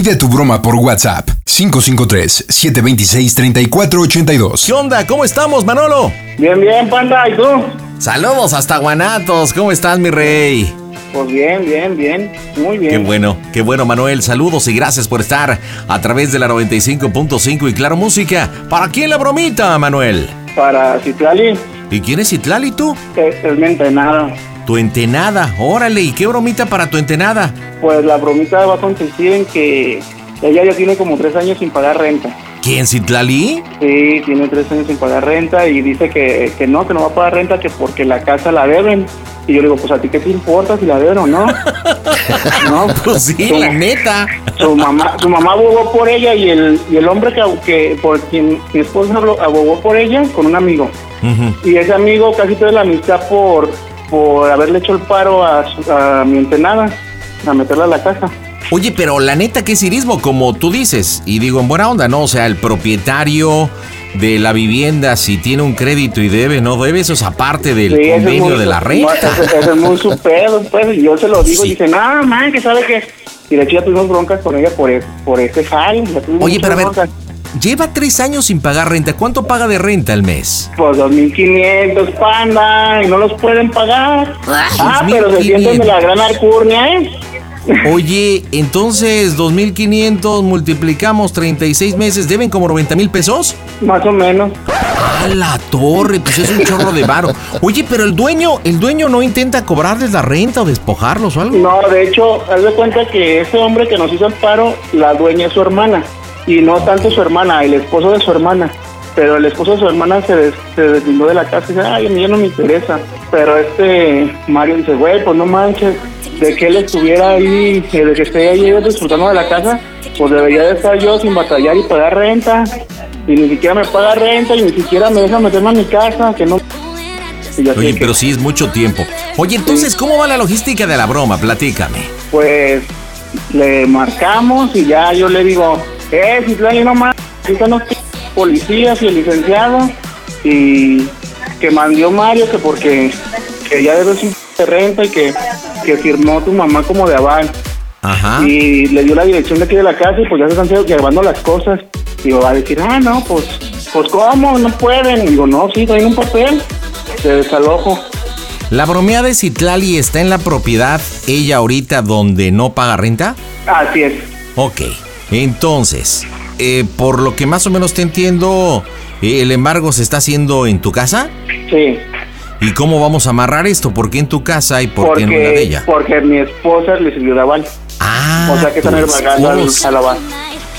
Pide tu broma por WhatsApp 553-726-3482. ¿Qué onda? ¿Cómo estamos, Manolo? Bien, bien, panda, ¿y tú? Saludos hasta Guanatos. ¿Cómo estás, mi rey? Pues bien, bien, bien, muy bien. Qué bueno, qué bueno, Manuel. Saludos y gracias por estar a través de la 95.5 y Claro Música. ¿Para quién la bromita, Manuel? Para Citlali, ¿Y quién es Citlali tú? es, es mi entrenada. Tu entenada. Órale, ¿y qué bromita para tu entenada? Pues la bromita va a consistir en que ella ya tiene como tres años sin pagar renta. ¿Quién, Citlali? Sí, tiene tres años sin pagar renta y dice que, que no, que no va a pagar renta, que porque la casa la deben. Y yo le digo, pues a ti qué te importa si la deben o no. no, Pues sí, su- la neta. Su mamá, su mamá abogó por ella y el, y el hombre que, que por quien mi esposa abogó- por ella con un amigo. Y ese amigo casi pierde la amistad por, por haberle hecho el paro a, a mi entenada, a meterla a la casa. Oye, pero la neta que es cirismo, como tú dices, y digo en buena onda, ¿no? O sea, el propietario de la vivienda, si tiene un crédito y debe, no debe, eso es aparte del Sí, es convenio muy de la renta. no, ese, ese es muy su pedo, pues. Y yo se lo digo Sí. y dice, no, man, que sabe que. Y de hecho ya tuvimos broncas con ella por, e- por ese tuvimos Oye, pero a ver. Lleva tres años sin pagar renta. ¿Cuánto paga de renta al mes? Pues 2.500, panda, y no los pueden pagar. ah, pero se sienten de la gran alcurnia, ¿eh? Oye, entonces 2.500 multiplicamos 36 meses, ¿deben como 90 mil pesos? Más o menos. A la torre, pues es un chorro de varo. Oye, pero el dueño, el dueño no intenta cobrarles la renta o despojarlos o algo. No, de hecho, haz de cuenta que ese hombre que nos hizo el paro, la dueña es su hermana. Y no tanto su hermana, el esposo de su hermana. Pero el esposo de su hermana se, des- se deslindó de la casa y dice, ay, a mí ya no me interesa. Pero este Mario dice, güey, pues no manches, de que él estuviera ahí, eh, de que esté ahí disfrutando de la casa, pues debería de estar yo sin batallar y pagar renta. Y ni siquiera me paga renta y ni siquiera me deja meterme a mi casa, que no... Oye, que, pero sí es mucho tiempo. Oye, entonces, ¿cómo va la logística de la broma? Platícame. pues le marcamos y ya yo le digo, eh, si no más, ahorita no policías y el licenciado y que mandó Mario que porque que ya debe su de renta y que, que firmó tu mamá como de aval Ajá. y le dio la dirección de aquí de la casa y pues ya se están llevando las cosas y va a decir, ah, no, pues, pues cómo, no pueden. Y digo, no, sí, traen un papel de desalojo. ¿La bromeada de Citlali está en la propiedad ella ahorita donde no paga renta? Así es. Ok, entonces, eh, por lo que más o menos te entiendo, eh, el embargo se está haciendo en tu casa. Sí. ¿Y cómo vamos a amarrar esto? ¿Por qué en tu casa y por qué en una de ella? porque mi esposa le sirvió de aval. Ah, O sea que están tu embargando al, esposa. a la aval.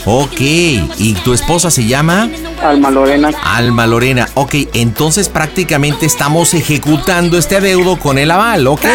Ok, ¿y tu esposa se llama? Alma Lorena. Alma Lorena. Ok, entonces prácticamente estamos ejecutando este adeudo con el aval, ok.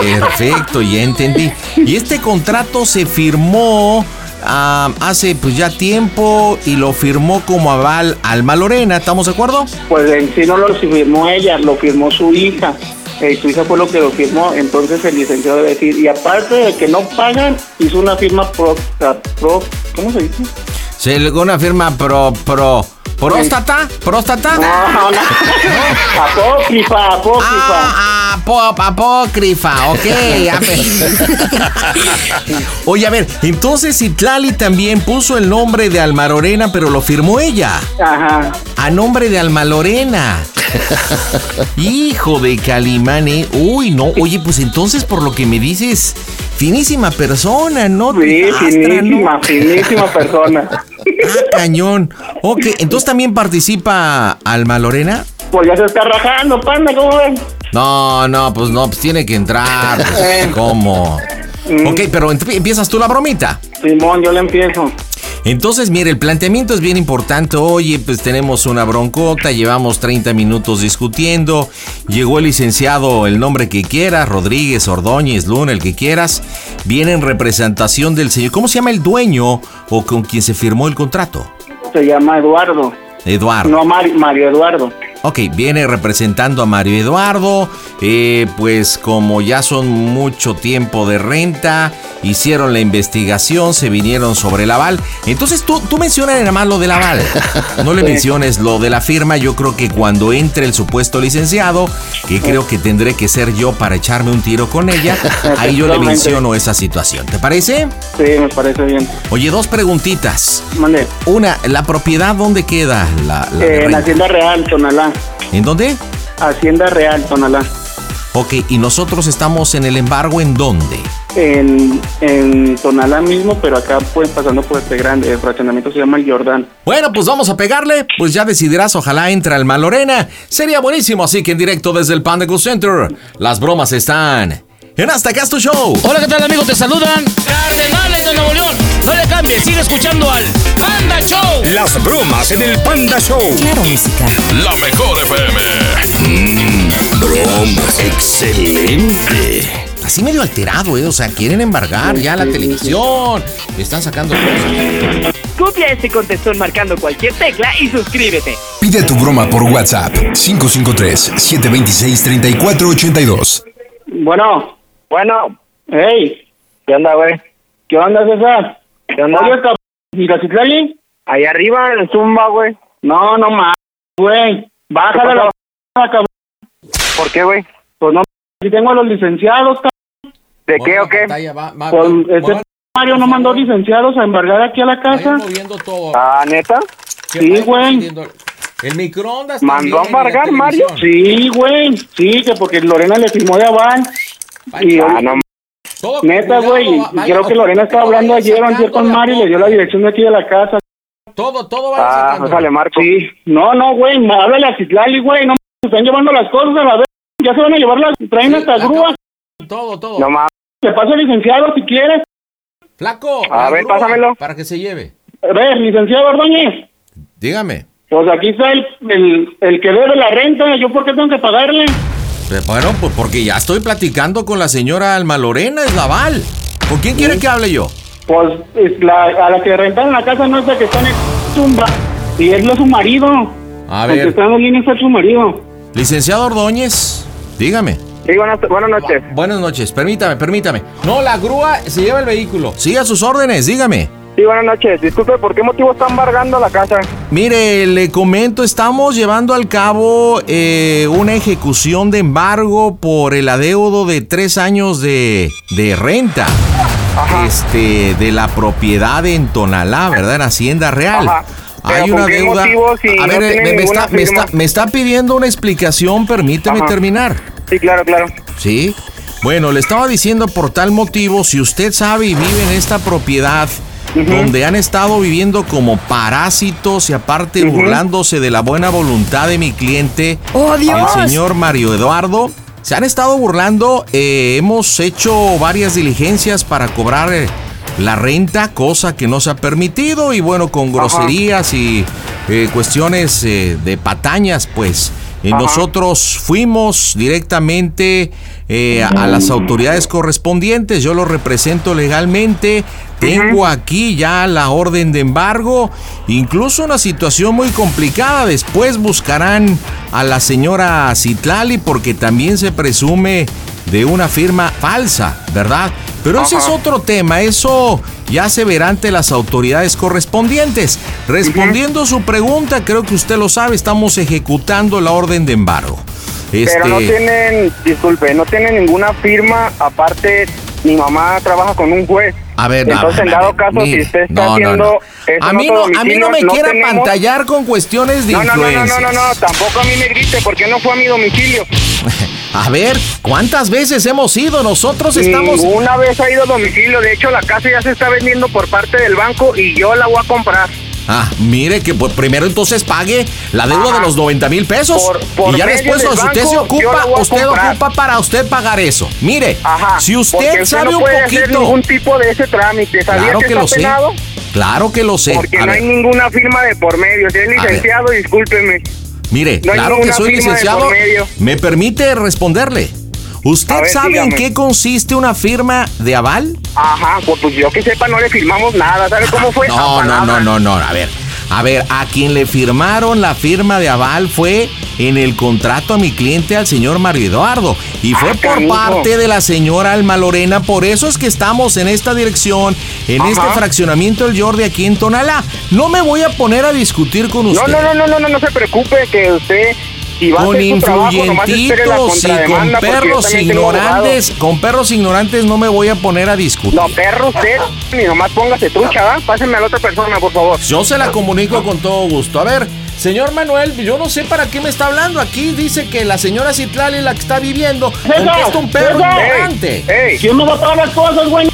Perfecto, ya entendí. Y este contrato se firmó ah, hace pues ya tiempo y lo firmó como aval Alma Lorena, ¿estamos de acuerdo? Pues en sí no lo firmó ella, lo firmó su hija. Eh, su hija fue lo que lo firmó, entonces el licenciado debe decir, y aparte de que no pagan, hizo una firma pro, ah, pro ¿cómo se dice? Le una firma pro, pro, próstata, próstata. No, no, apócrifa, apócrifa. Ah, apo- apócrifa, ok. ya me- Oye, a ver, entonces Citlali también puso el nombre de Alma Lorena, pero lo firmó ella. Ajá. A nombre de Alma Lorena. Hijo de Calimane. Uy, no. Oye, pues entonces por lo que me dices, finísima persona, ¿no? Sí, finísima, ¿no? finísima persona. Ah, cañón. Ok, entonces también participa Alma Lorena. Pues ya se está rajando, panda, ¿cómo ven? No, no, pues no, pues tiene que entrar. pues. ¿Cómo? Mm. Ok, pero empiezas tú la bromita. Simón, yo le empiezo. Entonces, mire, el planteamiento es bien importante. Oye, pues tenemos una broncota, llevamos 30 minutos discutiendo. Llegó el licenciado, el nombre que quieras, Rodríguez, Ordóñez, Luna, el que quieras. Viene en representación del señor. ¿Cómo se llama el dueño o con quien se firmó el contrato? Se llama Eduardo. Eduardo. No, Mari- Mario Eduardo. Ok, viene representando a Mario Eduardo. eh, pues como ya son mucho tiempo de renta, hicieron la investigación, se vinieron sobre el aval. Entonces tú, tú mencionas nada más lo del aval. No le menciones lo de la firma. Yo creo que cuando entre el supuesto licenciado, que creo que tendré que ser yo para echarme un tiro con ella, ahí yo le menciono esa situación. ¿Te parece? Sí, me parece bien. Oye, dos preguntitas. Mande. Una, ¿la propiedad dónde queda? La, la Eh, en? Hacienda Real, Tonalá. ¿En dónde? Hacienda Real, Tonalá. Ok, y nosotros estamos en el embargo en dónde? En, en Tonalá mismo, pero acá pues pasando por este grande, el fraccionamiento se llama el Jordán. Bueno, pues vamos a pegarle. Pues ya decidirás, ojalá entra el Malorena. Sería buenísimo, así que en directo desde el Panda Center. Las bromas están en Hasta Acá es tu Show. Hola, ¿qué tal amigos? Te saludan Cardenales de Nuevo León. No le cambies, sigue escuchando al Panda Show. Las bromas en el Panda Show. Claro, música. La mejor FM. bromas. Excelente. Así medio alterado, ¿eh? O sea, quieren embargar ya la televisión. Están sacando cosas. Copia este contestón marcando cualquier tecla y suscríbete. Pide tu broma por WhatsApp 553-726-3482. Bueno, Bueno, hey, ¿qué onda, güey? ¿qué onda, César? ¿Qué onda? Oye, cabrón, ¿y la Citlali? Ahí arriba en el Zumba, güey. No, no más, güey. Bájale la p***, cabrón. ¿Por qué, güey? Pues no, si tengo a los licenciados, cabrón. ¿De qué o qué? Pues ese p- Mario no mandó licenciados a embargar aquí a la casa. moviendo todo. Ah, ¿neta? Sí, güey. El microondas. ¿Mandó a embargar, Mario? Sí, güey. Sí, que porque Lorena le firmó de aval. Y Ah, no, neta, güey. y Creo que Lorena estaba hablando ayer o ayer con Mario y le dio la dirección de aquí de la casa. Todo, todo Ah, sale Marco. Sí. No, no, güey. Háblale a Citlali, güey. No se están llevando las cosas a la vez. Ya se van a llevar las. Traen hasta grúas. Todo, todo. No mames. Te paso el licenciado si quieres. Flaco. A ver, grúa, pásamelo. Para que se lleve. A ver, licenciado Ordóñez. Dígame. Pues aquí está el, el, el que debe la renta. ¿Yo por qué tengo que pagarle? Eh, Bueno, pues porque ya estoy platicando con la señora Alma Lorena, es Laval. ¿Con quién quiere que hable yo? Pues es la, a la que rentaron la casa no es la que está en el tumba. Y es lo su marido. A El que ver, está en la línea es su marido. licenciado Ordóñez, dígame. Sí, buenas, buenas noches. Buenas noches, permítame, permítame. No, la grúa se lleva el vehículo. Siga sus órdenes, dígame. Sí, buenas noches. Disculpe, ¿por qué motivo está embargando la casa? Mire, le comento, estamos llevando al cabo eh, una ejecución de embargo por el adeudo de tres años de, de renta. Este, de la propiedad en Tonalá, ¿verdad? En Hacienda Real. Ajá. Pero Hay ¿con una deuda. si A no ver, eh, me, está, me, está, me está pidiendo una explicación, permíteme Ajá. terminar. Sí, claro, claro. ¿Sí? Bueno, le estaba diciendo por tal motivo, si usted sabe y vive en esta propiedad donde han estado viviendo como parásitos y aparte burlándose de la buena voluntad de mi cliente, ¡Oh, Dios! el señor Mario Eduardo, se han estado burlando, eh, hemos hecho varias diligencias para cobrar eh, la renta, cosa que no se ha permitido y bueno, con groserías y eh, cuestiones de patañas, pues. Eh, nosotros fuimos directamente eh, a, a las autoridades correspondientes, yo lo represento legalmente, tengo aquí ya la orden de embargo, incluso una situación muy complicada, después buscarán a la señora Citlali porque también se presume de una firma falsa, ¿verdad? Pero ese es otro tema, eso ya se verá ante las autoridades correspondientes. Respondiendo su pregunta, creo que usted lo sabe, estamos ejecutando la orden de embargo. Este, Pero no tienen, disculpe, no tienen ninguna firma. Aparte, mi mamá trabaja con un juez. a ver, Entonces, a en ver, dado a ver, caso, si usted está no, haciendo no. eso A en mí no, a mí no domicilio, me quiera tenemos- pantallar con cuestiones de No, no, no, no, no, no, tampoco a mí me grite porque no fue a mi domicilio. A ver, ¿cuántas veces hemos ido? Nosotros estamos... Una vez ha ido a domicilio. De hecho, la casa ya se está vendiendo por parte del banco y yo la voy a comprar. Ah, mire que pues, primero entonces pague la deuda Ajá. de los 90 mil pesos. Por- por y ya después, si usted se banco, ocupa, usted ocupa para usted pagar eso. Mire, Ajá. si usted sabe no un puede hacer poquito. ningún tipo de ese trámite. ¿Sabía Claro que lo sé. Claro que lo sé. Porque A no ver, hay ninguna firma de por medio. Si es licenciado, discúlpeme. Mire, no claro que soy licenciado. ¿Me permite responderle? ¿Usted ver, sabe en qué consiste una firma de aval? Ajá, pues, pues yo que sepa no le firmamos nada. ¿Sabe cómo fue? No, no, no, no, no. A ver, a ver, a quien le firmaron la firma de aval fue en el contrato a mi cliente, al señor Mario Eduardo. Y fue Ah, por parte de la señora Alma Lorena. Por eso es que estamos en esta dirección, en Ajá. este fraccionamiento del Jordi aquí en Tonalá. No me voy a poner a discutir con usted. No, no, no, no, no, no, no se preocupe que usted si va a Con influyentitos y con perros ignorantes, con perros ignorantes no me voy a poner a discutir. No, perro usted, ni nomás póngase trucha, ¿va? Pásenme a la otra persona, por favor. Yo se la comunico con todo gusto. A ver, señor Manuel, yo no sé para qué me está hablando. Aquí dice que la señora Citlali es la que está viviendo. Contesta un perro ignorante. ¡Ey! ¿Quién me va a pagar las cosas, güey?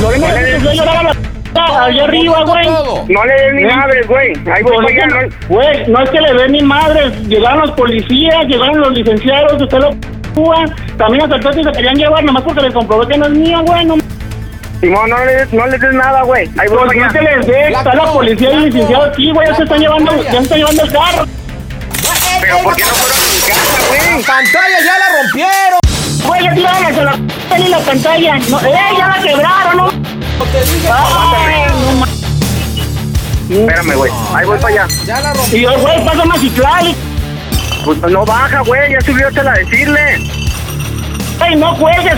Lorena No le llorar a la allá arriba, güey. No le den ni madres, güey. Ahí voy Pues allá, ¿no? Güey, no es que le den ni madres. Llegaron los policías, llegaron los licenciados, usted lo Cuba. También los actores se querían llevar, nomás porque les comprobé que no es mío, güey. No, Simón, no le, des- no le des nada, güey. Ahí voy pues no se les dé. Está la policía y el licenciado aquí, güey. Ya se están llevando, ya se están llevando el carro. Pero ¿por qué no fueron a mi casa, güey? Pantalla ya la rompieron. Güey, ya tiraron hasta la p- y la pantalla. No, ¡Eh, ya la quebraron, no! Ay, no Espérame, güey. Ahí voy para allá. Ya la rompieron. Y yo, güey, a Citlali. Pues no baja, güey. Ya subió hasta la decirle. Güey, no cuelgues,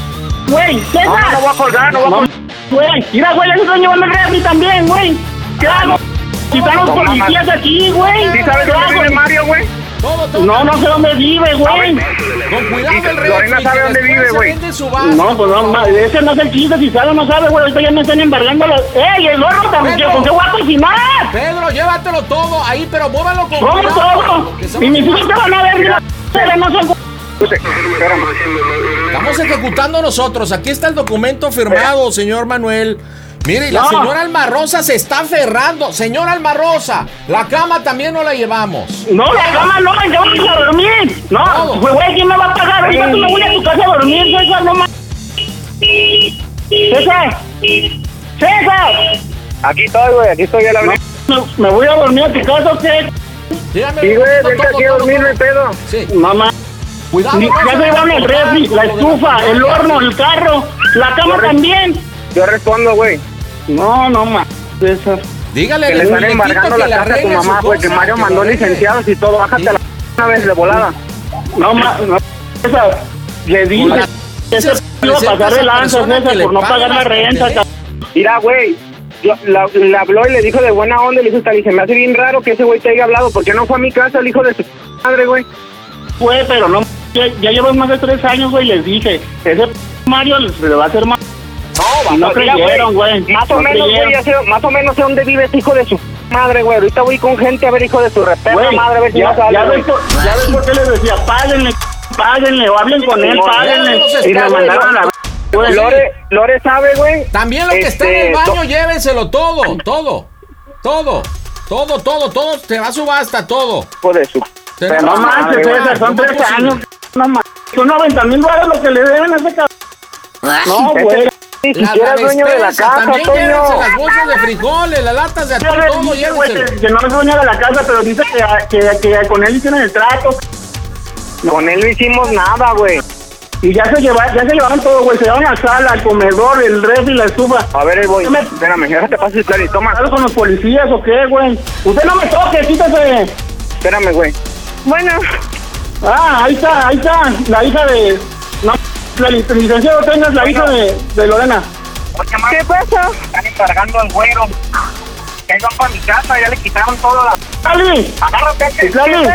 güey. No, César. no voy a colgar, no voy a No, colgar. güey. Mira, güey, ya se están llevando el refri también, güey. ¿Qué hago? Si están los No, policías aquí, güey. ¿Sí sabes ¿Qué dónde hago? vive Mario, güey? Todo, todo. No, no sé dónde vive, güey. Con cuidado el refri, Lorena sabe dónde vive, güey. No, pues no, ese no es el chiste, si sabe o no sabe, güey. Ahorita ya me están embargando los... ¡Ey, el gorro. ¿Con qué voy a cocinar? Pedro, llévatelo todo ahí, pero muévalo con ¿Cómo todo? Y mis hijos te van a ver, pero no son... Estamos ejecutando nosotros. Aquí está el documento firmado, señor Manuel. Mire, y la No. señora Alma Rosa se está aferrando. Señora Alma Rosa, la cama también no la llevamos. No, la cama no, ¿en qué vamos a dormir? No, pues, güey, ¿quién me va a pagar? Ahorita tú me voy a tu casa a dormir, César, no más. César, César, Aquí estoy, güey. Aquí estoy, ya la abrí. me, me voy a dormir a tu casa, ¿o qué? Dígame. Sí, güey. Vente aquí a dormir, no hay pedo. Sí. Mamá, Cuidado. no ya se a el refri, la estufa, el horno, el carro, la cama también. Yo respondo, güey. No, no, ma, César. Dígale Que le están embargando la le casa a tu mamá, güey. Que Mario mandó licenciados y todo. Bájate la una vez de volada. No, ma, no, César, le dije Con la- que se iba a pasar de lanza, César, le por no paga pagar la renta. Mira, güey. le habló y le dijo de buena onda. Le dijo, "Esta, se me hace bien raro que ese güey te haya hablado. ¿Por qué no fue a mi casa el hijo de su madre, güey? Fue, pero no, ya, ya llevo más de tres años, güey, les dije, ese Mario se le va a hacer más. No, Y no creyeron, güey. Más o No menos, creyeron. güey, más o menos sé dónde vive ese hijo de su madre, güey. Ahorita voy con gente a ver hijo de su repera Güey, madre, a ver si ya, no sale, ya, ves por, ya ves por qué les decía, páguenle, páguenle, o hablen con él, páguenle. Y está, mandaron a la... güey. Lore, Lore sabe, güey. También lo que está en el Este, baño, llévenselo todo, todo, todo, todo, todo, todo, te va a subasta, todo. Hijo de su... Pero no Madre, manches, güey, César, son ¿cómo es tres años. No manches, son 90 mil dólares lo que le deben a ese cabrón. No, güey. Ni siquiera es dueño de la casa, también Toño. llévense las bolsas de frijoles, las latas de atún, todo, llévenselo. que, no es dueño de la casa, pero dice que, que, que con él hicieron el trato. Con él no hicimos nada, güey. Y ya se llevaron, ya se llevaron todo, güey. Se llevaron la sala, el comedor, el refri, la estufa. A ver, ahí voy. Me- Espérame, ya te paso el y toma. ¿Estás con los policías o qué, güey? Usted no me toque, quítese. Espérame, güey. Bueno, Ah, ahí está, ahí está. La hija de. No, licenciado tengas la hija de, de Lorena. ¿Qué pasa? Están encargando al güero. Ya iban para mi casa, ya le quitaron toda la... ¡Lali! Agárrate. ¡Lali!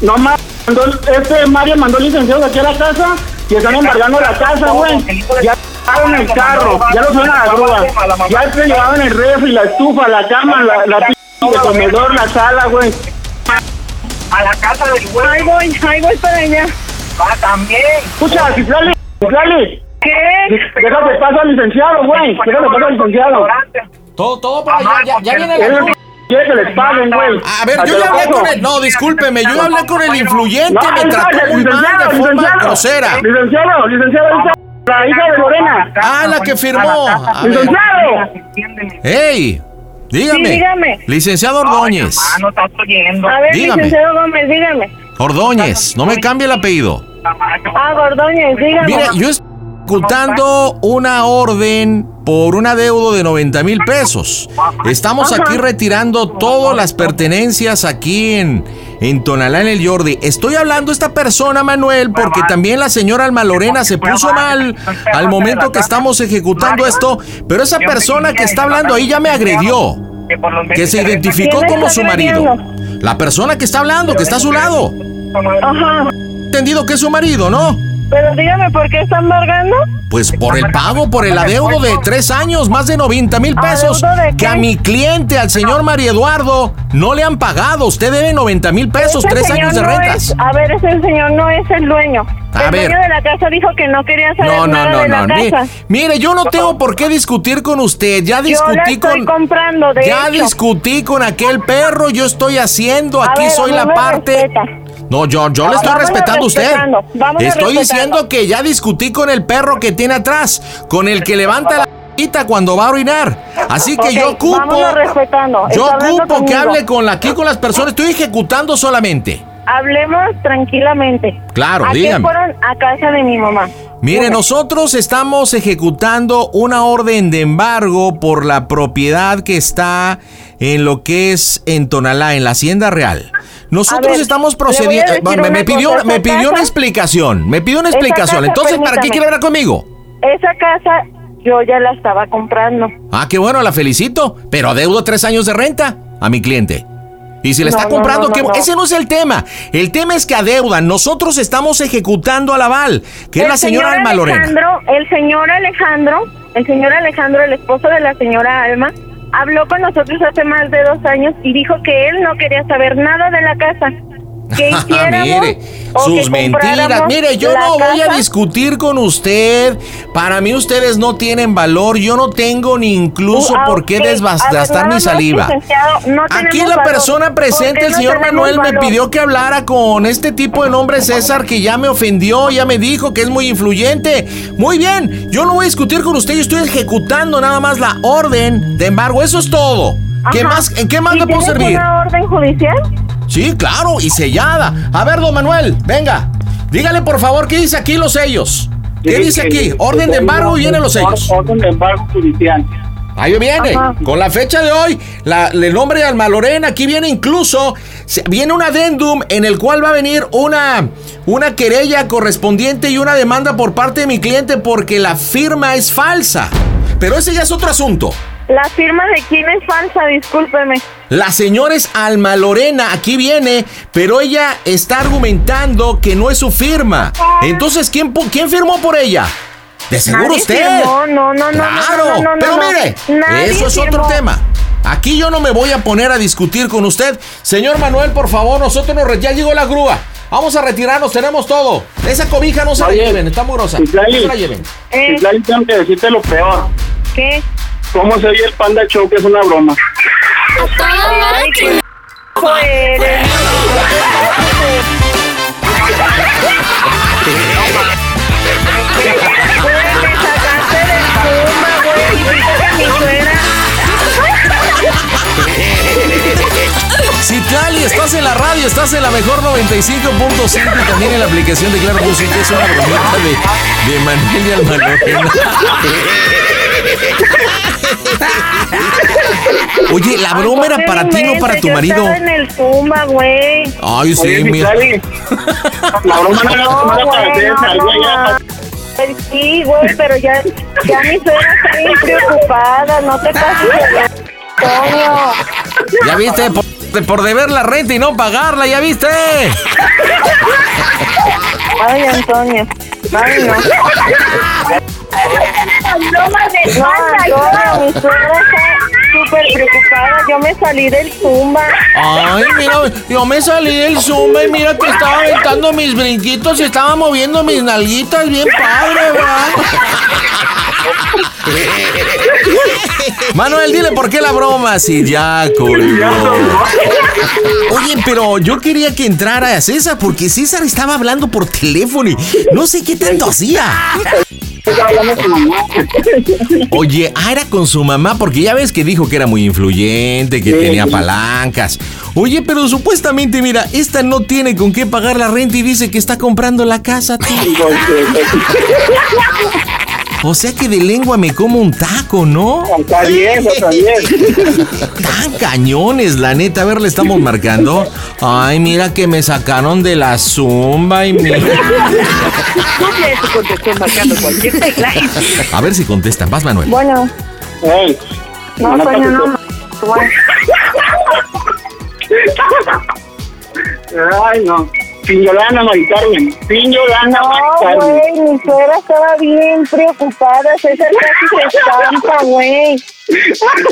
No más. Mandó, este Mario mandó licenciados aquí a la casa y están embargando la casa, güey. Ya llevaron el carro, ya lo subieron a la grúa. Ya se llevaban el refri, la estufa, la cama, la, la p- el comedor, la sala, güey. A la casa del güero. ahí voy, ahí voy para allá. Ah, también. Escucha, Citlali, Citlali. ¿Qué? Déjame pasar al licenciado, güey. Déjame pasar al licenciado. Todo, todo para allá, ya, ya viene la grúa. quiere que les paguen, güey. A ver, yo ya hablé con el. No, discúlpeme, yo ya hablé con el influyente, No, me trató licenciado, muy mal licenciado, de forma licenciado. grosera. Licenciado, licenciado, la hija de Lorena. Ah, la que firmó. Licenciado. ¡Ey! Dígame. Sí, dígame. Licenciado Ordóñez. Ah, no estás oyendo. A ver, Dígame. licenciado Gómez, dígame. Ordóñez, no me cambie el apellido. Ah, Gordóñez, dígame. Mire, yo estoy ejecutando una orden por un adeudo de 90 mil pesos. Estamos aquí retirando todas las pertenencias aquí en, en Tonalá, en el Jordi. Estoy hablando a esta persona, Manuel, porque también la señora Alma Lorena se puso mal al momento que estamos ejecutando esto. Pero esa persona que está hablando ahí ya me agredió. Que se identificó ¿Quién como su marido. La persona que está hablando, que está a su lado. Ajá. Entendido que es su marido, ¿no? Pero dígame, ¿por qué está embargando? Pues por el pago, por el adeudo de tres años, más de 90 mil pesos, que a mi cliente, al señor María Eduardo, no le han pagado. Usted debe 90 mil pesos, tres años de no rentas. es- a ver, ese señor no es el dueño. A el ver. dueño de la casa dijo que no quería saber No, no, nada no, de no. la casa. Mire, yo no tengo por qué discutir con usted. Ya Yo la discutí estoy con. comprando, de Ya hecho. discutí con aquel perro. Yo estoy haciendo. Aquí ver, soy no la me parte. respeta. No, yo, yo le estoy respetando a usted. Estoy diciendo que ya discutí con el perro que tiene atrás, con el que levanta la cuando va a orinar. Así que yo ocupo. Yo ocupo que hable con la, aquí con las personas. Estoy ejecutando solamente. Hablemos tranquilamente. Claro, ¿A qué dígame. fueron a casa de mi mamá? Mire, nosotros estamos ejecutando una orden de embargo por la propiedad que está en lo que es en Tonalá, en la Hacienda Real. Nosotros ver, estamos procediendo. Me, me pidió, cosa, me pidió una explicación. Me pidió una explicación. casa, Entonces, ¿para qué quiere hablar conmigo? Esa casa yo ya la estaba comprando. Ah, qué bueno, la felicito. Pero adeudo tres años de renta a mi cliente. Y si le No, está comprando, no, ¿qué- no, no. ese no es el tema. El tema es que adeudan. Nosotros estamos ejecutando al aval, que es la señora señor Alma Lorena. El señor Alejandro, el señor Alejandro, el esposo de la señora Alma, habló con nosotros hace más de dos años y dijo que él no quería saber nada de la casa. Que Ah, hiciéramos mire, o que sus mentiras. Mire, yo no voy a discutir con usted. Para mí ustedes no tienen valor. Yo no tengo ni incluso por qué ok. A ver, desgastar mi saliva. no Aquí la valor. persona ¿Por presente, el señor Manuel, me pidió que hablara con este tipo de nombre César que ya me ofendió, ya me dijo que es muy influyente. Muy bien, yo no voy a discutir con usted, yo estoy ejecutando nada más la orden de embargo. Eso es todo. ¿Qué Ajá. más, ¿En qué más ¿Y le puedo servir? una orden judicial? Sí, claro, y sellada. A ver, don Manuel, venga. Dígale por favor qué dice aquí los sellos. ¿Qué Sí, dice que- aquí? que- Orden de embargo y vienen los sellos. Orden de embargo judicial. Ahí viene, Ajá. con la fecha de hoy, la, el nombre de Alma Lorena, aquí viene incluso, viene un adendum en el cual va a venir una, una querella correspondiente y una demanda por parte de mi cliente porque la firma es falsa. Pero ese ya es otro asunto. La firma de quién es falsa, discúlpeme. La señora es Alma Lorena, aquí viene, pero ella está argumentando que no es su firma. Entonces, ¿quién, quién firmó por ella? De seguro Nadie usted. firmó, no, no, no, Claro, no, no, no, pero mire, eso es otro tema. Aquí yo no me voy a poner a discutir con usted. Señor Manuel, por favor, nosotros nos ya llegó la grúa. Vamos a retirarnos, tenemos todo. Esa cobija no se la lleven, está muy grosa. Citlali. No se la lleven. Eh, tengo que decirte lo peor. ¿Qué? ¿Cómo se oye el Panda Show que es una broma? Ay, qué eres. Citlali, estás en la radio, estás en la mejor 95.5 y también en la aplicación de Claro Música. Es una bromita de, de Manuel y. Oye, la broma era para ti, no para tu Yo marido. estaba en el Puma, güey. Ay, sí, Oye, mira. La broma no era No, era para Ay, Sí, güey, pero ya, ya mi suegra está bien preocupada, no te pases de Antonio. Ya viste, por, por deber la renta y no pagarla, ya viste. Ay, Antonio. Ay, no. No, yo, mi suegra está súper preocupada. Yo me salí del zumba. Ay, mira, yo me salí del zumba y mira que estaba aventando mis brinquitos y estaba moviendo mis nalguitas bien padre, ¿verdad? Manuel, dile por qué la broma si ya colgó. Oye, pero yo quería que entrara a César porque César estaba hablando por teléfono y no sé qué tanto hacía. Oye, ah, era con su mamá porque ya ves que dijo que era muy influyente, que tenía palancas. Oye, pero supuestamente, mira, esta no tiene con qué pagar la renta y dice que está comprando la casa. tú. O sea que de lengua me como un taco, ¿no? Está bien, está bien. Tan cañones, la neta. A ver, le estamos marcando. Ay, mira que me sacaron de la zumba y y A ver si contestan. Vas, Manuel. Bueno, no, no no. Bueno, Ay, no. Piñolana, Mari Carmen. Piñolana, Mari No, Carmen. güey, mi suegra estaba bien preocupada. César casi se estampa, güey.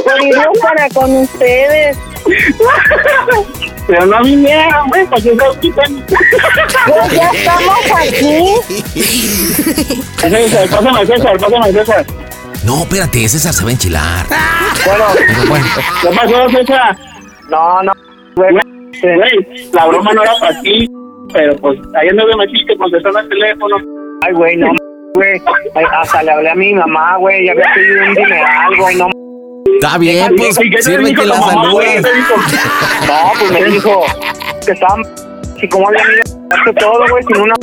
Por irnos para con ustedes. Pero no vinieron, güey, para que se quitan. Pues ya estamos aquí. César, pásame a César, pásame a César. No, espérate, César se va a enchilar. Bueno, bueno, ¿qué pasó, César? No, no, güey. Güey, la broma no era para ti, pero pues ayer no me metiste, contestando el teléfono. Ay, güey, no, güey. Hasta le hablé a mi mamá, güey. Ya había pedido un dineral, güey. No, está bien, pues ¿Y qué te sirve que la dijo? no pues me dijo que estaban. Y cómo habían ido todo, güey, sin una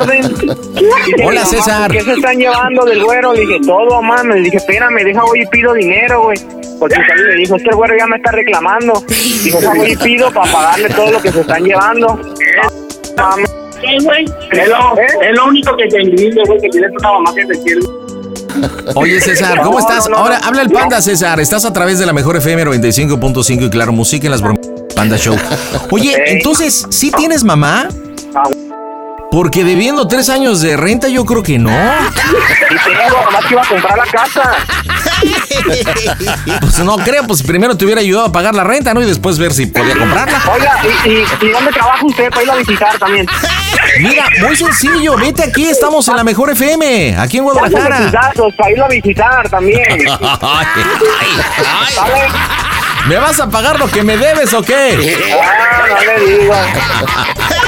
orden. Dice, Hola, "Mamá, César. ¿Qué se están llevando del güero? Le dije, todo, mamá. Le dije, espérame, deja, voy y pido dinero, güey. Porque salí le dijo, es que el güero ya me está reclamando. Dijo, deja, voy y pido para pagarle todo lo que se están llevando. Mami, Sí, güey. Es lo, es lo único que te envidio, güey, que tienes una mamá que te quiere. Oye, César, ¿cómo estás? no, no, Ahora no. habla el panda, César. Estás a través de la mejor FM 95.5 y claro, música en las bromas. Panda Show. Oye, entonces, ¿sí tienes mamá? Ah, Porque debiendo tres años de renta, yo creo que no. Y tengo, nomás que iba a comprar la casa. Pues no creo, pues primero te hubiera ayudado a pagar la renta, ¿no? Y después ver si podía comprarla. Oiga, ¿y, y, y dónde trabaja usted para irlo a visitar también? Mira, muy sencillo, vete aquí, estamos en la mejor FM, aquí en Guadalajara. datos para irlo a visitar también. Ay, ay, ¿Sale? ay. ¿Me vas a pagar lo que me debes o qué? Ah, no le digo.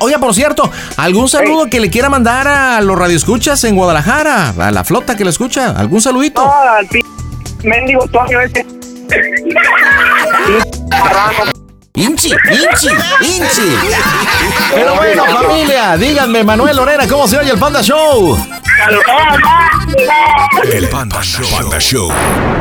Oiga, por cierto, ¿algún saludo que le quiera mandar a los radioescuchas en Guadalajara? A la flota que lo escucha, ¿algún saludito? No, al pi... Mendigo Toño este. ¡Inchi, inchi, inchi! Pero bueno, familia, díganme, Manuel Lorena, ¿cómo se oye el Panda Show? El Panda Show. Panda Show.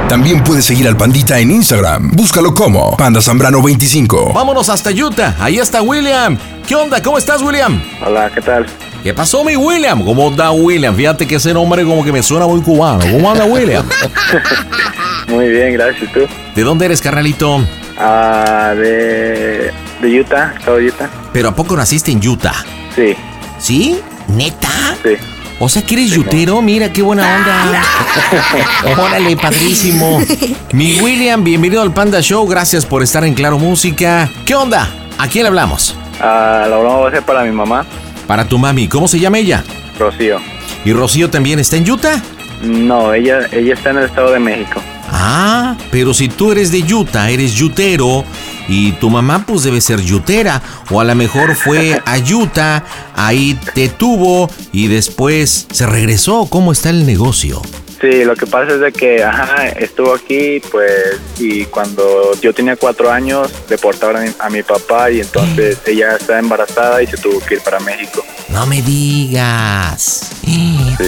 También puedes seguir al Pandita en Instagram. Búscalo como Panda Zambrano 25. Vámonos hasta Utah, ahí está William. ¿Qué onda? ¿Cómo estás, William? Hola, ¿qué tal? ¿Qué pasó, mi William? ¿Cómo anda William? Fíjate que ese nombre como que me suena muy cubano. ¿Cómo anda William? Muy bien, gracias. ¿Tú? ¿De dónde eres, carnalito? Ah, de, de Utah, estado de Utah. ¿Pero a poco naciste en Utah? Sí, ¿Sí? ¿Neta? sí. O sea que eres yutero, mira qué buena onda. Órale, padrísimo. Mi William, bienvenido al Panda Show, gracias por estar en Claro Música. ¿Qué onda? ¿A quién le hablamos? Ah, la broma va a ser para mi mamá, Para tu mami, ¿cómo se llama ella? Rocío. ¿Y Rocío también está en Utah? No, ella, ella está en el estado de México. Ah, pero si tú eres de Utah, eres yutero y tu mamá pues debe ser yutera o a lo mejor fue a Utah, ahí te tuvo y después se regresó. ¿Cómo está el negocio? Sí, lo que pasa es de que, ajá, estuvo aquí, pues, y cuando yo tenía cuatro años, deportaron a mi, papá y entonces ella está embarazada y se tuvo que ir para México. No me digas.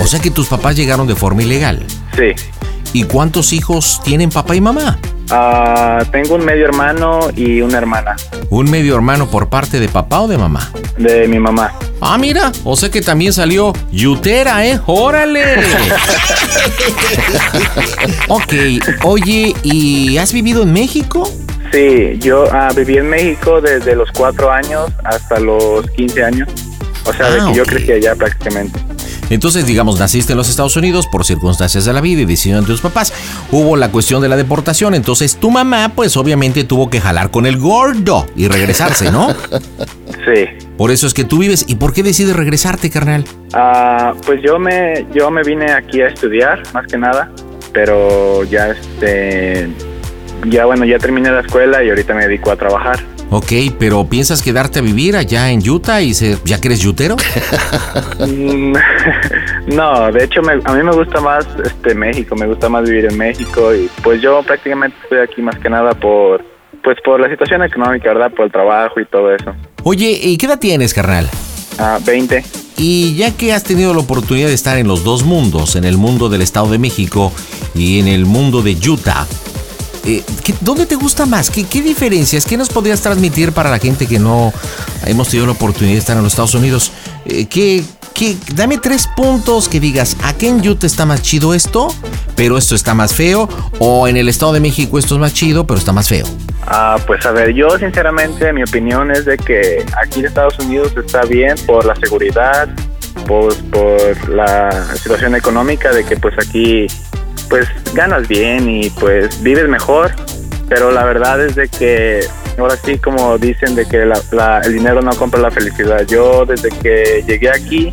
O sea que tus papás llegaron de forma ilegal. Sí. ¿Y cuántos hijos tienen papá y mamá? Ah, tengo un medio hermano y una hermana ¿Un medio hermano por parte de papá o de mamá? de mi mamá. Ah, mira, o sea que también salió yutera, ¿eh? ¡Órale! ok, oye, ¿y has vivido en México? Sí, yo ah, viví en México desde los cuatro años hasta los 15 años. O sea, de Ah, que yo crecí allá prácticamente. Entonces, digamos, naciste en los Estados Unidos por circunstancias de la vida y decisión de tus papás. Hubo la cuestión de la deportación. Entonces, tu mamá, pues obviamente tuvo que jalar con el gordo y regresarse, ¿no? Sí. Por eso es que tú vives. ¿Y por qué decides regresarte, carnal? Ah, pues yo me, yo me vine aquí a estudiar, más que nada, pero ya este, ya bueno, ya terminé la escuela y ahorita me dedico a trabajar. Ok, pero ¿piensas quedarte a vivir allá en Utah y ser, ya que eres yutero? Mm, no, de hecho me- a mí me gusta más este México, me gusta más vivir en México y pues yo prácticamente estoy aquí más que nada por pues por la situación económica, ¿verdad? Por el trabajo y todo eso. Oye, ¿y qué edad tienes, carnal? Ah, 20. Y ya que has tenido la oportunidad de estar en los dos mundos, en el mundo del Estado de México y en el mundo de Utah, eh, ¿qué- ¿dónde te gusta más? ¿Qué, ¿Qué diferencias? ¿Qué nos podrías transmitir para la gente que no hemos tenido la oportunidad de estar en los Estados Unidos? Eh, ¿qué, qué- dame tres puntos que digas, aquí en Utah está más chido esto, pero esto está más feo, o en el Estado de México esto es más chido, pero está más feo. Ah, pues a ver, yo sinceramente mi opinión es de que aquí en Estados Unidos está bien por la seguridad, pues por la situación económica de que pues aquí pues ganas bien y pues vives mejor, pero la verdad es de que ahora sí como dicen de que el dinero no compra la felicidad. Yo desde que llegué aquí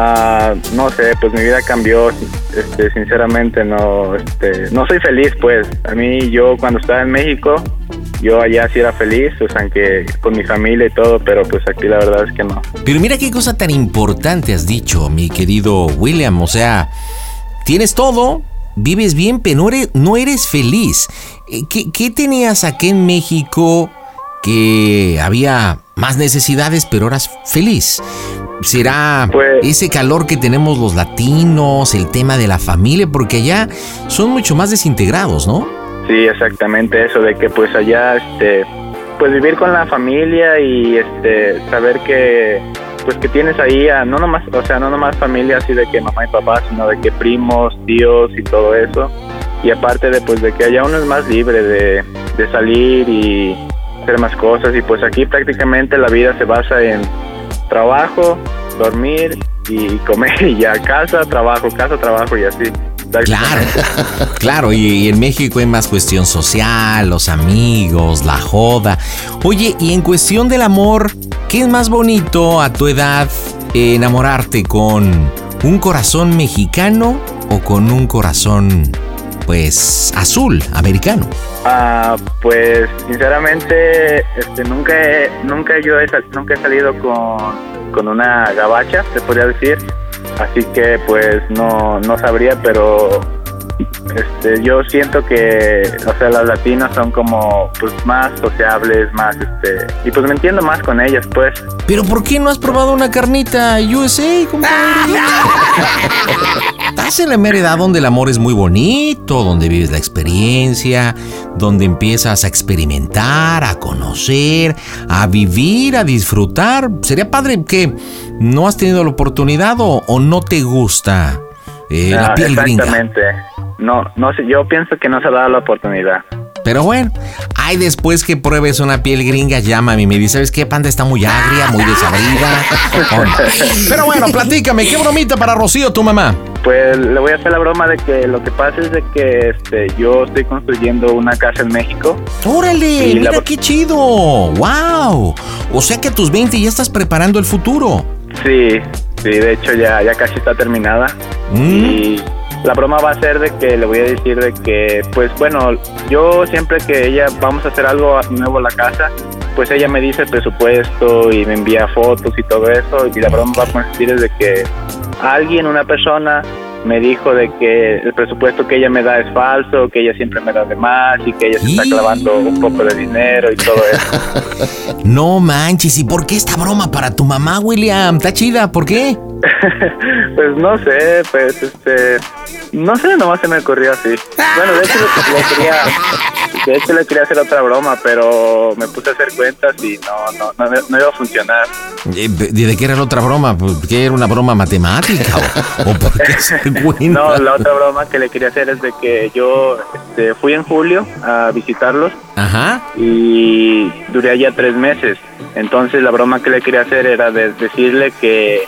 Ah, no sé, pues mi vida cambió, este, sinceramente no, este, no soy feliz, pues. A mí, yo cuando estaba en México, yo allá sí era feliz, pues aunque con mi familia y todo, pero pues aquí la verdad es que no. Pero mira qué cosa tan importante has dicho, mi querido William. O sea, tienes todo, vives bien, pero no eres, feliz. Eh, ¿Qué, qué tenías aquí en México que había más necesidades, pero eras feliz? ¿Será ese calor que tenemos los latinos, el tema de la familia? Porque allá son mucho más desintegrados, ¿no? Sí, exactamente eso, de que pues allá, este, pues vivir con la familia y este, saber que, pues que tienes ahí a, no nomás, o sea, no nomás familia así de que mamá y papá, sino de que primos, tíos y todo eso. Y aparte de pues de que allá uno es más libre de, de salir y hacer más cosas y pues aquí prácticamente la vida se basa en trabajo, dormir y comer y ya casa, trabajo, casa, trabajo y así. Claro, claro, y, y en México hay más cuestión social, los amigos, la joda. Oye, y en cuestión del amor, ¿qué es más bonito a tu edad eh, enamorarte con un corazón mexicano o con un corazón, pues, azul, americano? Ah, pues sinceramente, este, nunca, he, nunca yo he, nunca he salido con, con una gabacha, se podría decir. Así que pues no, no sabría, pero este, yo siento que, o sea, las latinas son como pues más sociables, más este, y pues me entiendo más con ellas, pues. Pero ¿por qué no has probado una carnita USA, compadre? Estás en la mera edad donde el amor es muy bonito, donde vives la experiencia, donde empiezas a experimentar, a conocer, a vivir, a disfrutar. Sería padre que no has tenido la oportunidad o, o no te gusta eh, la Ah, piel gringa. No, no sé, yo pienso que no se ha dado la oportunidad. Pero bueno, hay después que pruebes una piel gringa, llámame y me dice, ¿sabes qué? Panda está muy agria, muy desabrida. Pero bueno, platícame, ¿qué bromita para Rocío, tu mamá? Pues le voy a hacer la broma de que lo que pasa es de que este, yo estoy construyendo una casa en México. ¡Órale! La- ¡Mira qué chido! ¡Wow! O sea que a tus 20 ya estás preparando el futuro. Sí, sí, de hecho ya, ya casi está terminada. Y la broma va a ser de que le voy a decir de que, pues bueno, yo siempre que ella vamos a hacer algo nuevo en la casa, pues ella me dice el presupuesto y me envía fotos y todo eso. Y la broma va a consistir de que alguien, una persona, me dijo de que el presupuesto que ella me da es falso, que ella siempre me da de más y que ella se está clavando un poco de dinero y todo eso. No manches, ¿y por qué esta broma para tu mamá, William? ¿Está chida? ¿Por qué? Pues no sé, pues este, no sé, nomás se me ocurrió así. Bueno, de hecho le, le quería, de hecho le quería hacer otra broma, pero me puse a hacer cuentas y no, no, no, no iba a funcionar. Eh, ¿De qué era la otra broma? ¿Por ¿Qué era una broma matemática? ¿O, o por qué cuentas? No, la otra broma que le quería hacer es de que yo este, fui en julio a visitarlos Ajá. y duré allá tres meses. Entonces la broma que le quería hacer era de decirle que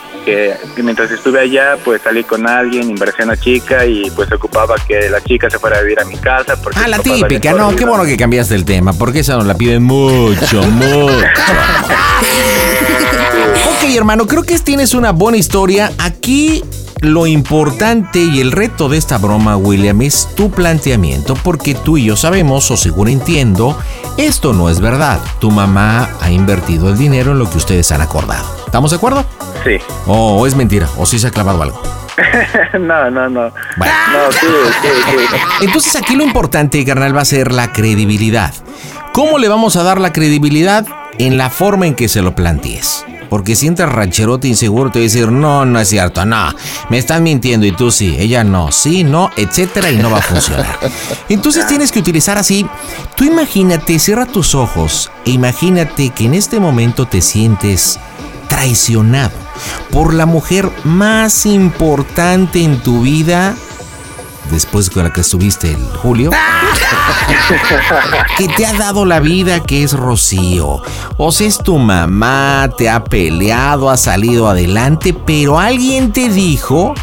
mientras estuve allá, pues salí con alguien, invertí en una chica y pues ocupaba que la chica se fuera a vivir a mi casa. Porque Ah, la típica, no, qué bueno que cambiaste el tema, porque esa nos la piden mucho, mucho. ok, hermano, creo que tienes una buena historia. Aquí lo importante y el reto de esta broma, William, es tu planteamiento, porque tú y yo sabemos, o seguro entiendo, esto no es verdad. Tu mamá ha invertido el dinero en lo que ustedes han acordado. ¿Estamos de acuerdo? Sí. O es mentira, o sí se ha clavado algo. no, no, no. Bueno. No, sí, sí, sí. Entonces aquí lo importante, carnal, va a ser la credibilidad. ¿Cómo le vamos a dar la credibilidad? En la forma en que se lo plantees. Porque si entras rancherote inseguro, te va a decir, no, no es cierto, no, me están mintiendo y tú sí, ella no, sí, no, etcétera, y no va a funcionar. Entonces tienes que utilizar así, tú imagínate, cierra tus ojos e imagínate que en este momento te sientes traicionado por la mujer más importante en tu vida después con la que estuviste el Julio, que te ha dado la vida, que es Rocío. O sea, es tu mamá, te ha peleado, ha salido adelante, pero alguien te dijo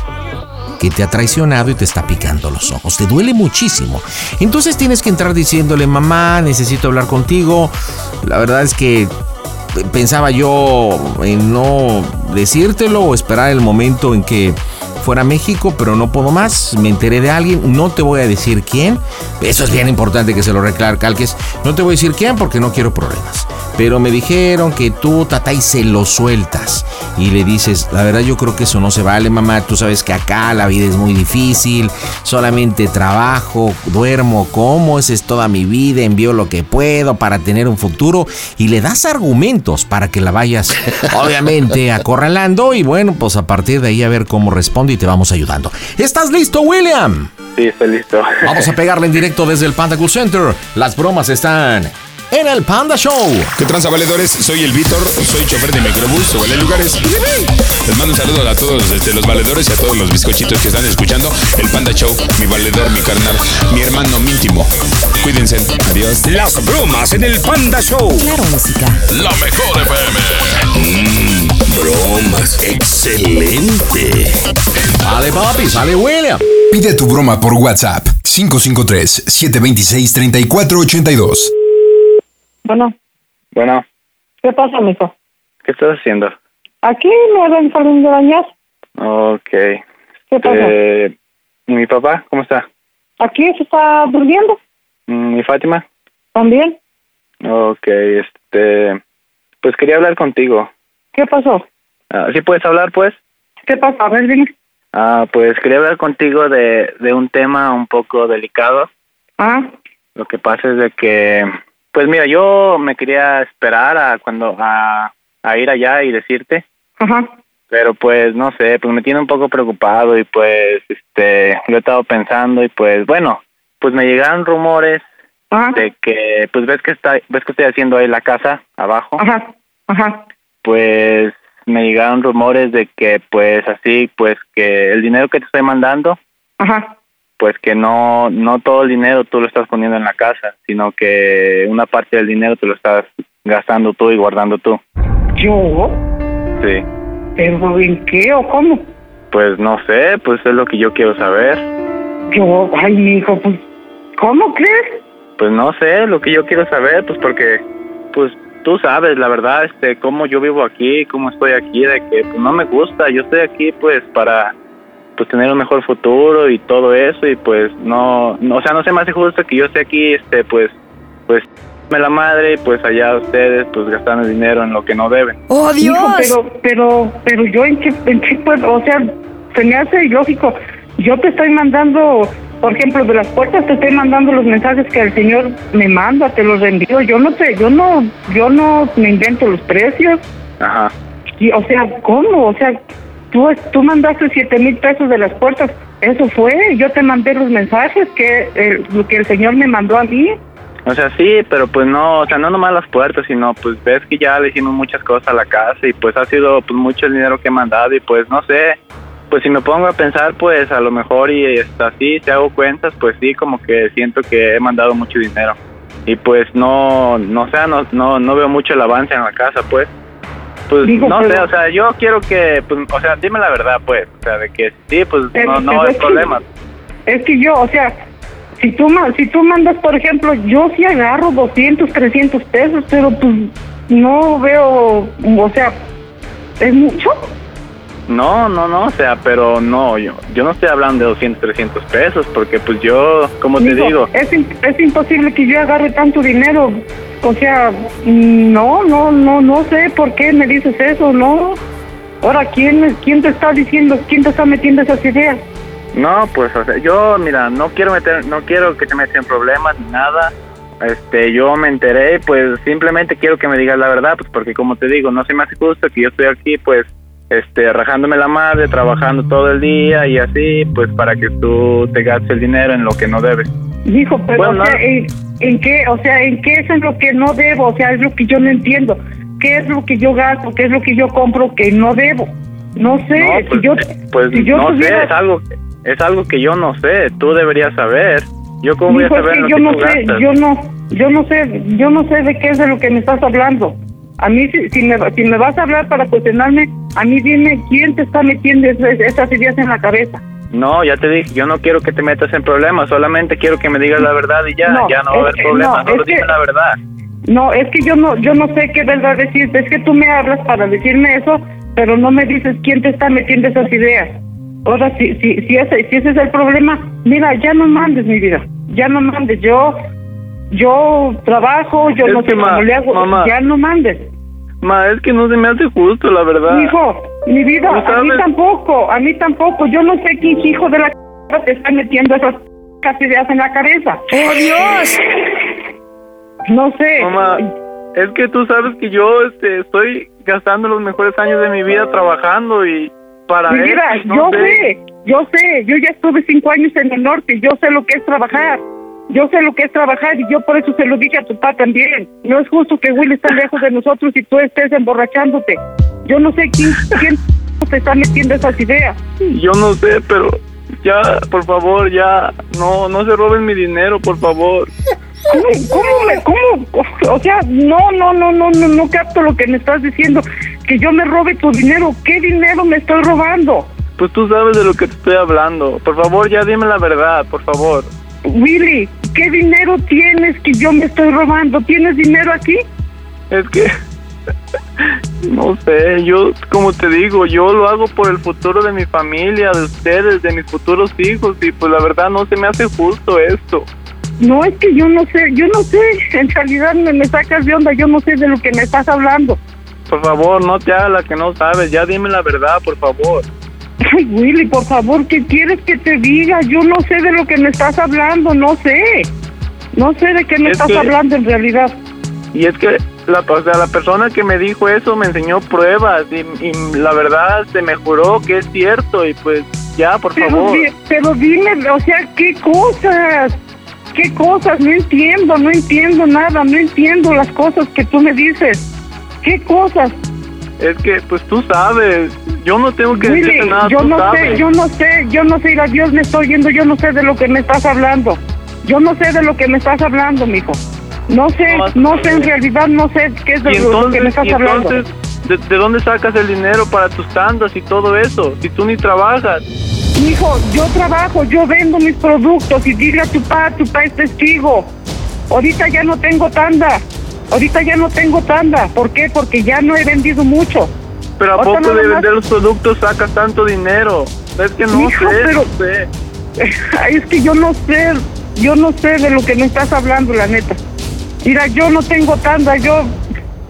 que te ha traicionado y te está picando los ojos. Te duele muchísimo. Entonces tienes que entrar diciéndole, mamá, necesito hablar contigo. La verdad es que pensaba yo en no decírtelo o esperar el momento en que fuera México, pero no puedo más. Me enteré de alguien, no te voy a decir quién. Eso es bien importante que se lo recalques. No te voy a decir quién porque no quiero problemas. Pero me dijeron que tú, tata, y se lo sueltas. Y le dices, la verdad yo creo que eso no se vale, mamá. Tú sabes que acá la vida es muy difícil. Solamente trabajo, duermo, como. Esa es toda mi vida. Envío lo que puedo para tener un futuro. Y le das argumentos para que la vayas, obviamente, acorralando. Y bueno, pues a partir de ahí a ver cómo responde te vamos ayudando. ¿Estás listo, William? Sí, estoy listo. Vamos a pegarle en directo desde el Panda Cool Center. Las bromas están en el Panda Show. ¿Qué tranza, valedores? Soy el Víctor, soy chofer de microbús, se vale lugares. Les mando un saludo a todos este, los valedores y a todos los bizcochitos que están escuchando el Panda Show. Mi valedor, mi carnal, mi hermano mi íntimo. Cuídense. Adiós. Las bromas en el Panda Show. Claro, música. La mejor FM. Mmm, bromas. Excelente. Sale papi, sale William. Pide tu broma por WhatsApp 553-726-3482. Bueno, Bueno, ¿qué pasa, mijo? ¿qué estás haciendo? Aquí me ven saliendo de bañar. Ok. ¿Qué pasa? Eh, ¿Y mi papá? ¿Cómo está? Aquí se está durmiendo Mm, ¿Mi Fátima? también. Ok, este... Pues quería hablar contigo. ¿Qué pasó? Ah, ¿Sí puedes hablar, pues? ¿Qué pasa? A ver, dime. Ah, pues quería hablar contigo de, de un tema un poco delicado. Ah, Lo que pasa es de que, pues mira, yo me quería esperar a cuando a, a ir allá y decirte, ajá. pero pues no sé, pues me tiene un poco preocupado y pues este lo he estado pensando y pues bueno, pues me llegaron rumores Ajá. de que pues ves que está ves que estoy haciendo ahí la casa abajo, Ajá. Ajá. Pues me llegaron rumores de que pues así pues que el dinero que te estoy mandando Ajá. pues que no no todo el dinero tú lo estás poniendo en la casa, sino que una parte del dinero te lo estás gastando tú y guardando tú. ¿Yo? Sí. ¿Pero en qué o cómo? Pues no sé, pues es lo que yo quiero saber. Yo, ay, mijo, pues, ¿cómo crees? Pues no sé, lo que yo quiero saber, pues porque pues tú sabes, la verdad, este cómo yo vivo aquí, cómo estoy aquí, de que pues no me gusta, yo estoy aquí pues para pues tener un mejor futuro y todo eso y pues no, no o sea, no se me hace justo que yo esté aquí este pues pues me la madre y pues allá ustedes pues gastando dinero en lo que no deben. ¡Oh, Dios! Hijo, pero, pero, pero yo en qué, en qué puedo, o sea, se me hace ilógico. Yo te estoy mandando, por ejemplo, de las puertas te estoy mandando los mensajes que el señor me manda, te los envío. Yo no sé, yo no, yo no me invento los precios. Ajá. Y, o sea, ¿cómo? O sea, tú, tú mandaste siete mil pesos de las puertas. Eso fue. Yo te mandé los mensajes que, eh, lo que el señor me mandó a mí. O sea, sí, pero pues no, o sea, no nomás las puertas, sino pues ves que ya le hicimos muchas cosas a la casa y pues ha sido pues mucho el dinero que he mandado y pues no sé, pues si me pongo a pensar pues a lo mejor y está así, si hago cuentas, pues sí, como que siento que he mandado mucho dinero y pues no, no sé, no, no, no veo mucho el avance en la casa pues. Pues Digo, no sé, o sea, yo quiero que, pues, o sea, dime la verdad, pues, o sea, de que sí, pues Pero- no, no hay es que- problema. Es que yo, o sea, si tú, si tú mandas, por ejemplo, yo sí agarro 200, 300 pesos, pero pues no veo, o sea, ¿es mucho? No, no, no, o sea, pero no, yo, yo no estoy hablando de 200, 300 pesos, porque pues yo, como te digo, Es, es imposible que yo agarre tanto dinero. O sea, mm, no, no, no, no sé por qué me dices eso, no. Ahora, ¿quién, quién te está diciendo, quién te está metiendo esas ideas? no, pues, o sea, yo, mira, no quiero meter, no quiero que te metas en problemas ni nada. Este, yo me enteré, pues, simplemente quiero que me digas la verdad, pues, porque como te digo, no se me hace justo que yo estoy aquí, pues, este, rajándome la madre, trabajando todo el día y así, pues, para que tú te gastes el dinero en lo que no debes. Dijo, pero Bueno, o sea, ¿en, en qué, o sea, en qué es en lo que no debo? O sea, es lo que yo no entiendo. ¿Qué es lo que yo gasto? ¿Qué es lo que yo compro que no debo? No sé, No, pues, si yo, pues si yo no tuviera- sé, es algo, es algo que yo no sé, tú deberías saber. Yo cómo voy a Mijo, es saber que lo yo que no tú sé, gastas? yo no, yo no sé, yo no sé de qué es de lo que me estás hablando. A mí, si, si, me, si me vas a hablar para cuestionarme, a mí dime quién te está metiendo esas, esas ideas en la cabeza. No, ya te dije, yo no quiero que te metas en problemas, solamente quiero que me digas la verdad y ya, No, ya no va a haber problemas, no, solo que- dime la verdad. No, es que yo no, yo no sé qué verdad decirte. Es que tú me hablas para decirme eso, pero no me dices quién te está metiendo esas ideas. Ahora, si, si, si, ese, si ese es el problema, mira, ya no mandes mi vida, ya no mandes. Yo, yo trabajo, yo Es no sé ma- cómo le hago, mamá. ya no mandes. Ma, es que no se me hace justo, la verdad. Hijo, mi vida, a mí tampoco, a mí tampoco. Yo no sé quién hijo de la c- te está metiendo esas c- ideas en la cabeza. ¡Oh, Dios! No sé. Mamá, es que tú sabes que yo este, estoy gastando los mejores años de mi vida trabajando y para Mi no yo sé. sé, yo sé, yo ya estuve cinco años en el norte, yo sé lo que es trabajar, yo sé lo que es trabajar y yo por eso se lo dije a tu papá también. No es justo que Will esté lejos de nosotros y tú estés emborrachándote. Yo no sé quién, quién te está metiendo esas ideas. Yo no sé, pero ya, por favor, ya, no, no se roben mi dinero, por favor. ¿Cómo, cómo, me- cómo? O sea, no, no, no, no, no, no capto lo que me estás diciendo. Que yo me robe tu dinero. ¿Qué dinero me estoy robando? Pues tú sabes de lo que te estoy hablando. Por favor, ya dime la verdad, por favor. Willy, ¿qué dinero tienes que yo me estoy robando? ¿Tienes dinero aquí? Es que, no sé, yo, como te digo, yo lo hago por el futuro de mi familia, de ustedes, de mis futuros hijos, y pues la verdad no se me hace justo esto. No, es que yo no sé, yo no sé, en realidad me, me sacas de onda, yo no sé de lo que me estás hablando. Por favor, no te hagas la que no sabes, ya dime la verdad, por favor. Ay, Willy, por favor, ¿qué quieres que te diga? Yo no sé de lo que me estás hablando, no sé. No sé de qué me Es estás que- hablando en realidad. Y es que la, o sea, la persona que me dijo eso me enseñó pruebas y, y la verdad se me juró que es cierto y pues ya, por Pero, favor. di- pero dime, o sea, ¿qué cosas? ¿Qué cosas? No entiendo, no entiendo nada, no entiendo las cosas que tú me dices. ¿Qué cosas? Es que pues tú sabes, yo no tengo que Willy, decirte nada, yo no sabes. sé, yo no sé, yo no sé, a Dios me estoy yendo, yo no sé de lo que me estás hablando. Yo no sé de lo que me estás hablando, mijo. No sé, no sé, en realidad no sé qué es de lo, que me estás hablando. entonces ¿de, de dónde sacas el dinero para tus tandas y todo eso? Si tú ni trabajas. Hijo, yo trabajo, yo vendo mis productos y dile a tu papá, tu papá es testigo. Ahorita ya no tengo tanda. Ahorita ya no tengo tanda. ¿Por qué? Porque ya no he vendido mucho. Pero a poco de vender los productos sacas tanto dinero. Es que no Hijo, sé, pero- no sé. Es que yo no sé, yo no sé de lo que me estás hablando, la neta. Mira, yo no tengo tanda, yo,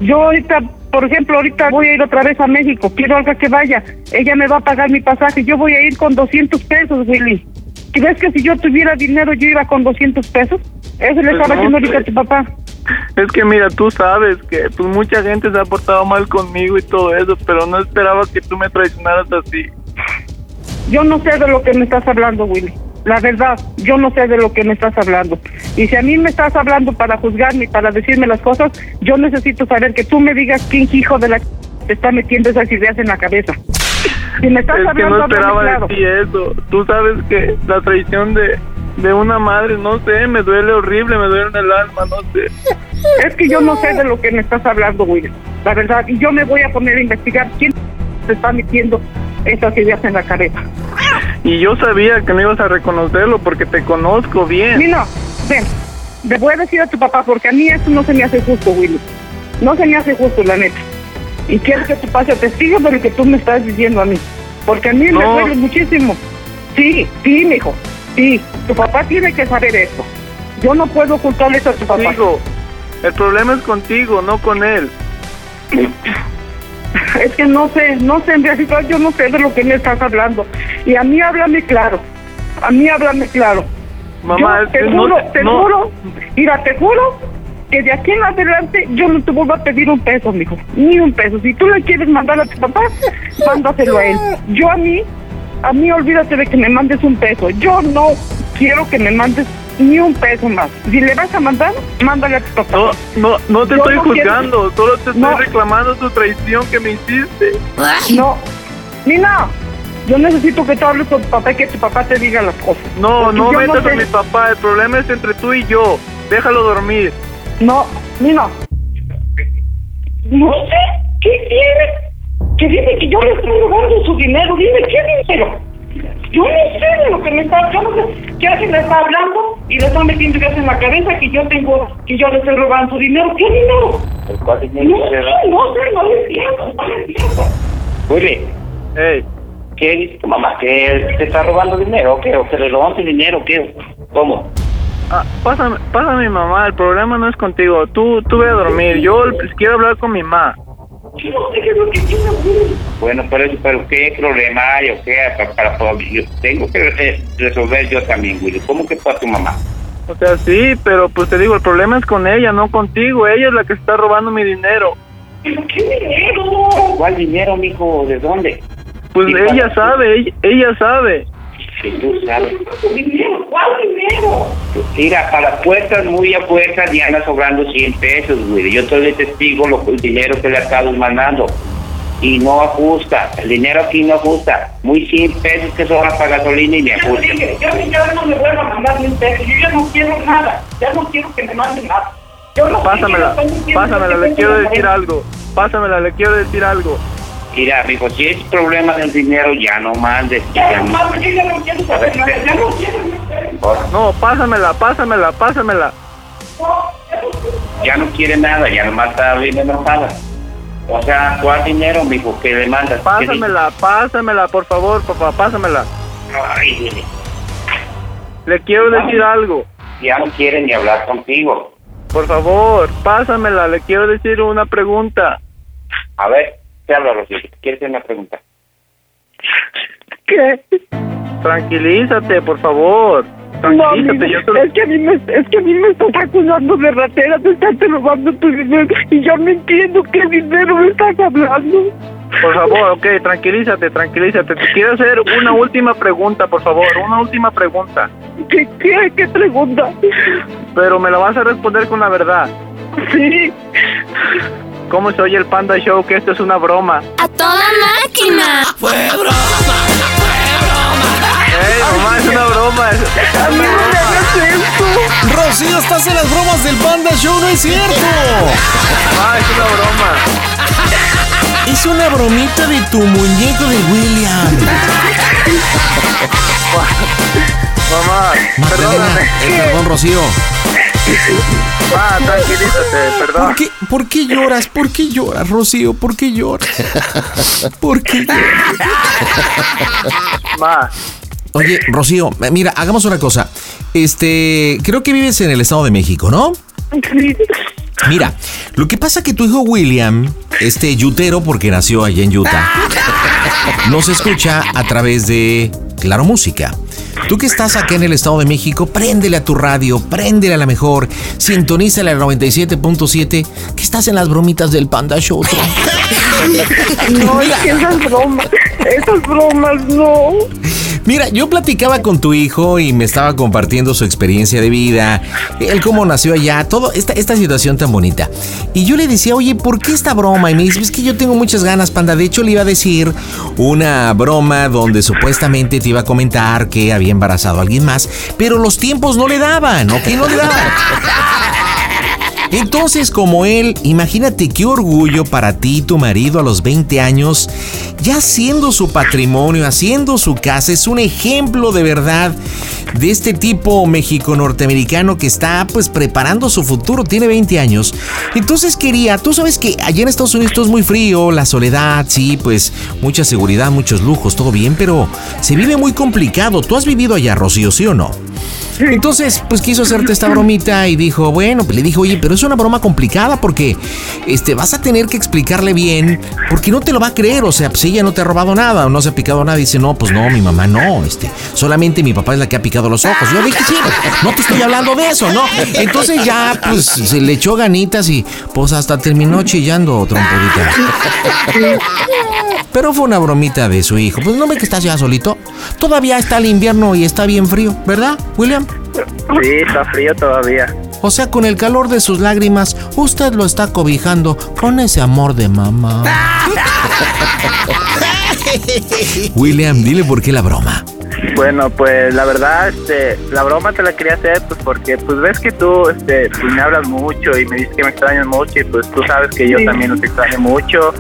yo ahorita, por ejemplo, ahorita voy a ir otra vez a México, quiero algo que vaya, ella me va a pagar mi pasaje, yo voy a ir con 200 pesos, Willy. ¿Crees que si yo tuviera dinero yo iba con 200 pesos? Eso le Pues estaba no ahorita sé. a tu papá. Es que mira, tú sabes que pues mucha gente se ha portado mal conmigo y todo eso, pero no esperaba que tú me traicionaras así. Yo no sé de lo que me estás hablando, Willy. La verdad, yo no sé de lo que me estás hablando. Y si a mí me estás hablando para juzgarme y para decirme las cosas, yo necesito saber que tú me digas quién hijo de la te está metiendo esas ideas en la cabeza. Si me estás Es que hablando, no háblame esperaba claro. de ti eso. Tú sabes que la traición de, de una madre, no sé, me duele horrible, me duele en el alma, no sé. Es que yo no sé de lo que me estás hablando, Willy. La verdad, y yo me voy a poner a investigar quién te está metiendo esas ideas en la cabeza. Y yo sabía que no ibas a reconocerlo porque te conozco bien. Nino, ven, le voy a decir a tu papá porque a mí eso no se me hace justo, Willy. No se me hace justo, la neta. Y quiero que tu papá sea testigo de lo que tú me estás diciendo a mí. Porque a mí me duele muchísimo. Sí, sí, mijo. Sí, tu papá tiene que saber eso. Yo no puedo ocultarle eso a tu papá. Digo, el problema es contigo, no con él. Es que no sé, no sé, en realidad yo no sé de lo que me estás hablando. Y a mí háblame claro. A mí háblame claro. Mamá, Yo es te que juro, te- te no. juro, mira, te juro que de aquí en adelante yo no te vuelvo a pedir un peso, mijo, ni un peso. Si tú le quieres mandar a tu papá, mándaselo a él. Yo a mí, a mí olvídate de que me mandes un peso. Yo no quiero que me mandes ni un peso más. Si le vas a mandar, mándale a tu papá. No, no, no te Yo estoy no quiero- juzgando, solo te estoy No. reclamando tu traición que me hiciste. No, Nina, yo necesito que tú hables con tu papá y que tu papá te diga las cosas. No, Porque no metas sé- a mi papá, el problema es entre tú y yo. Déjalo dormir. No, Nina. No sé, ¿qué quieres? Dice que yo le estoy robando su dinero. Dime, ¿qué dinero? Yo no sé de lo que me está, sé qué alguien le está hablando y le está metiendo ideas en la cabeza que yo tengo, que yo le estoy robando su dinero. ¿Qué dinero? No sé, no sé, no le entiendo, no le entiendo. Willy, Hey, ¿qué dice tu mamá? ¿Que te está robando dinero o qué? ¿O que le robaste dinero o qué? ¿Cómo? ah, pásame, pásame a mi mamá, el problema no es contigo. Tú, tú ve a dormir. Yo pues, quiero hablar con mi mamá. Bueno, pero, pero ¿qué problema hay o qué? Para, para- para- yo tengo que eh, resolver yo también, Willy. ¿Cómo que para tu mamá? O sea, sí, pero pues te digo, el problema es con ella, no contigo. Ella es la que está robando mi dinero. ¿Pero qué dinero? ¿Cuál dinero, mijo? ¿De dónde? Pues ella sabe, ella, ella sabe. Si tú sabes. ¿Dinero? ¿Cuál dinero? Mira, para puertas muy a puertas ya anda sobrando 100 pesos, Willy. Yo soy de testigo lo, el dinero que le acabo mandando. Y no ajusta. El dinero aquí no ajusta. Muy 100 pesos que sobran para gasolina y me ajusta. dije, ya, ya no me vuelvo a mandar ni un peso. Yo ya no quiero nada. Ya no quiero que me manden nada. Yo no Pásamela, quiero, pásamela, que le quiero decir algo. Pásamela, le quiero decir algo. Mira, amigo, si es problema del dinero, ya no mandes. Ya Ya no no- mames, yo ya no quiero saber nada. Ya no quiero nada. No, pásamela, pásamela, pásamela. ya no quiere nada, ya nomás está bien enojada. O sea, ¿cuál dinero, mijo, que le mandas? ¿Qué di- Pásamela, pásamela, por favor, papá, pásamela. Ay, Le quiero decir algo. ya no quiere ni hablar contigo. Por favor, pásamela, le quiero decir una pregunta. A ver, te hablo, Rocío. ¿Quieres hacer una pregunta? ¿Qué? Tranquilízate, por favor. No, Tranquilízate, amigo, yo solo... es que a mí me, es que a mí me estás acusando de ratera, te estás robando tu dinero y yo no entiendo qué dinero me estás hablando. Por favor, ok, tranquilízate, tranquilízate. Te quiero hacer una última pregunta, por favor, una última pregunta. ¿Qué, qué, qué pregunta? Pero me la vas a responder con la verdad. Sí. ¿Cómo se oye el Panda Show? Que esto es una broma. ¡A toda máquina! ¡Fue broma! ¡Ey, mamá, es una broma! A mí una no me broma. hagas esto. Rocío, estás en las bromas del Panda Show, no es cierto. Mamá, es una broma. Es una bromita de tu muñeco de William. Mamá, perdóname. eh, perdón, Rocío. Ah, tranquilízate, perdón. ¿Por qué, ¿Por qué lloras? ¿Por qué lloras, Rocío? ¿Por qué lloras? ¿Por qué lloras? Ma, Oye, Rocío, mira, hagamos una cosa. Este, creo que vives en el Estado de México, ¿no? Mira, lo que pasa que tu hijo William, este yutero, porque nació allá en Utah, nos escucha a través de Claro Música. Tú que estás acá en el Estado de México, préndele a tu radio, préndele a la mejor, sintonízale al 97.7, que estás en las bromitas del Panda Show. No, es que esas bromas, esas bromas, no. Mira, yo platicaba con tu hijo y me estaba compartiendo su experiencia de vida, él cómo nació allá, todo esta, esta situación tan bonita. Y yo le decía, oye, ¿por qué esta broma? Y me dice, es que yo tengo muchas ganas, panda. De hecho, le iba a decir una broma donde supuestamente te iba a comentar que había embarazado a alguien más, pero los tiempos no le daban, ¿ok? No le daban. Entonces, como él, imagínate qué orgullo para ti tu marido a los 20 años, ya haciendo su patrimonio, haciendo su casa, es un ejemplo de verdad de este tipo México-norteamericano que está pues preparando su futuro, tiene 20 años. Entonces quería, tú sabes que allá en Estados Unidos es muy frío, la soledad, sí, pues mucha seguridad, muchos lujos, todo bien, pero se vive muy complicado. ¿Tú has vivido allá, Rocío, sí o no? Entonces, pues quiso hacerte esta bromita y dijo, bueno, pues le dijo, oye, pero es una broma complicada porque este, vas a tener que explicarle bien, porque no te lo va a creer, o sea, pues ella no te ha robado nada o no se ha picado nada. Dice, no, pues no, mi mamá no, este, solamente mi papá es la que ha picado los ojos. Yo dije, sí, no te estoy hablando de eso, ¿no? Entonces ya, pues se le echó ganitas y pues hasta terminó chillando, trompudita. Pero fue una bromita de su hijo. Pues no ve que estás ya solito. Todavía está el invierno y está bien frío, ¿verdad, William? Sí, está frío todavía. O sea, con el calor de sus lágrimas, usted lo está cobijando con ese amor de mamá. William, dile por qué la broma. Bueno, pues la verdad, este, la broma te la quería hacer, pues porque, pues ves que tú, este, pues me hablas mucho y me dices que me extrañas mucho y pues tú sabes que yo también los extraño mucho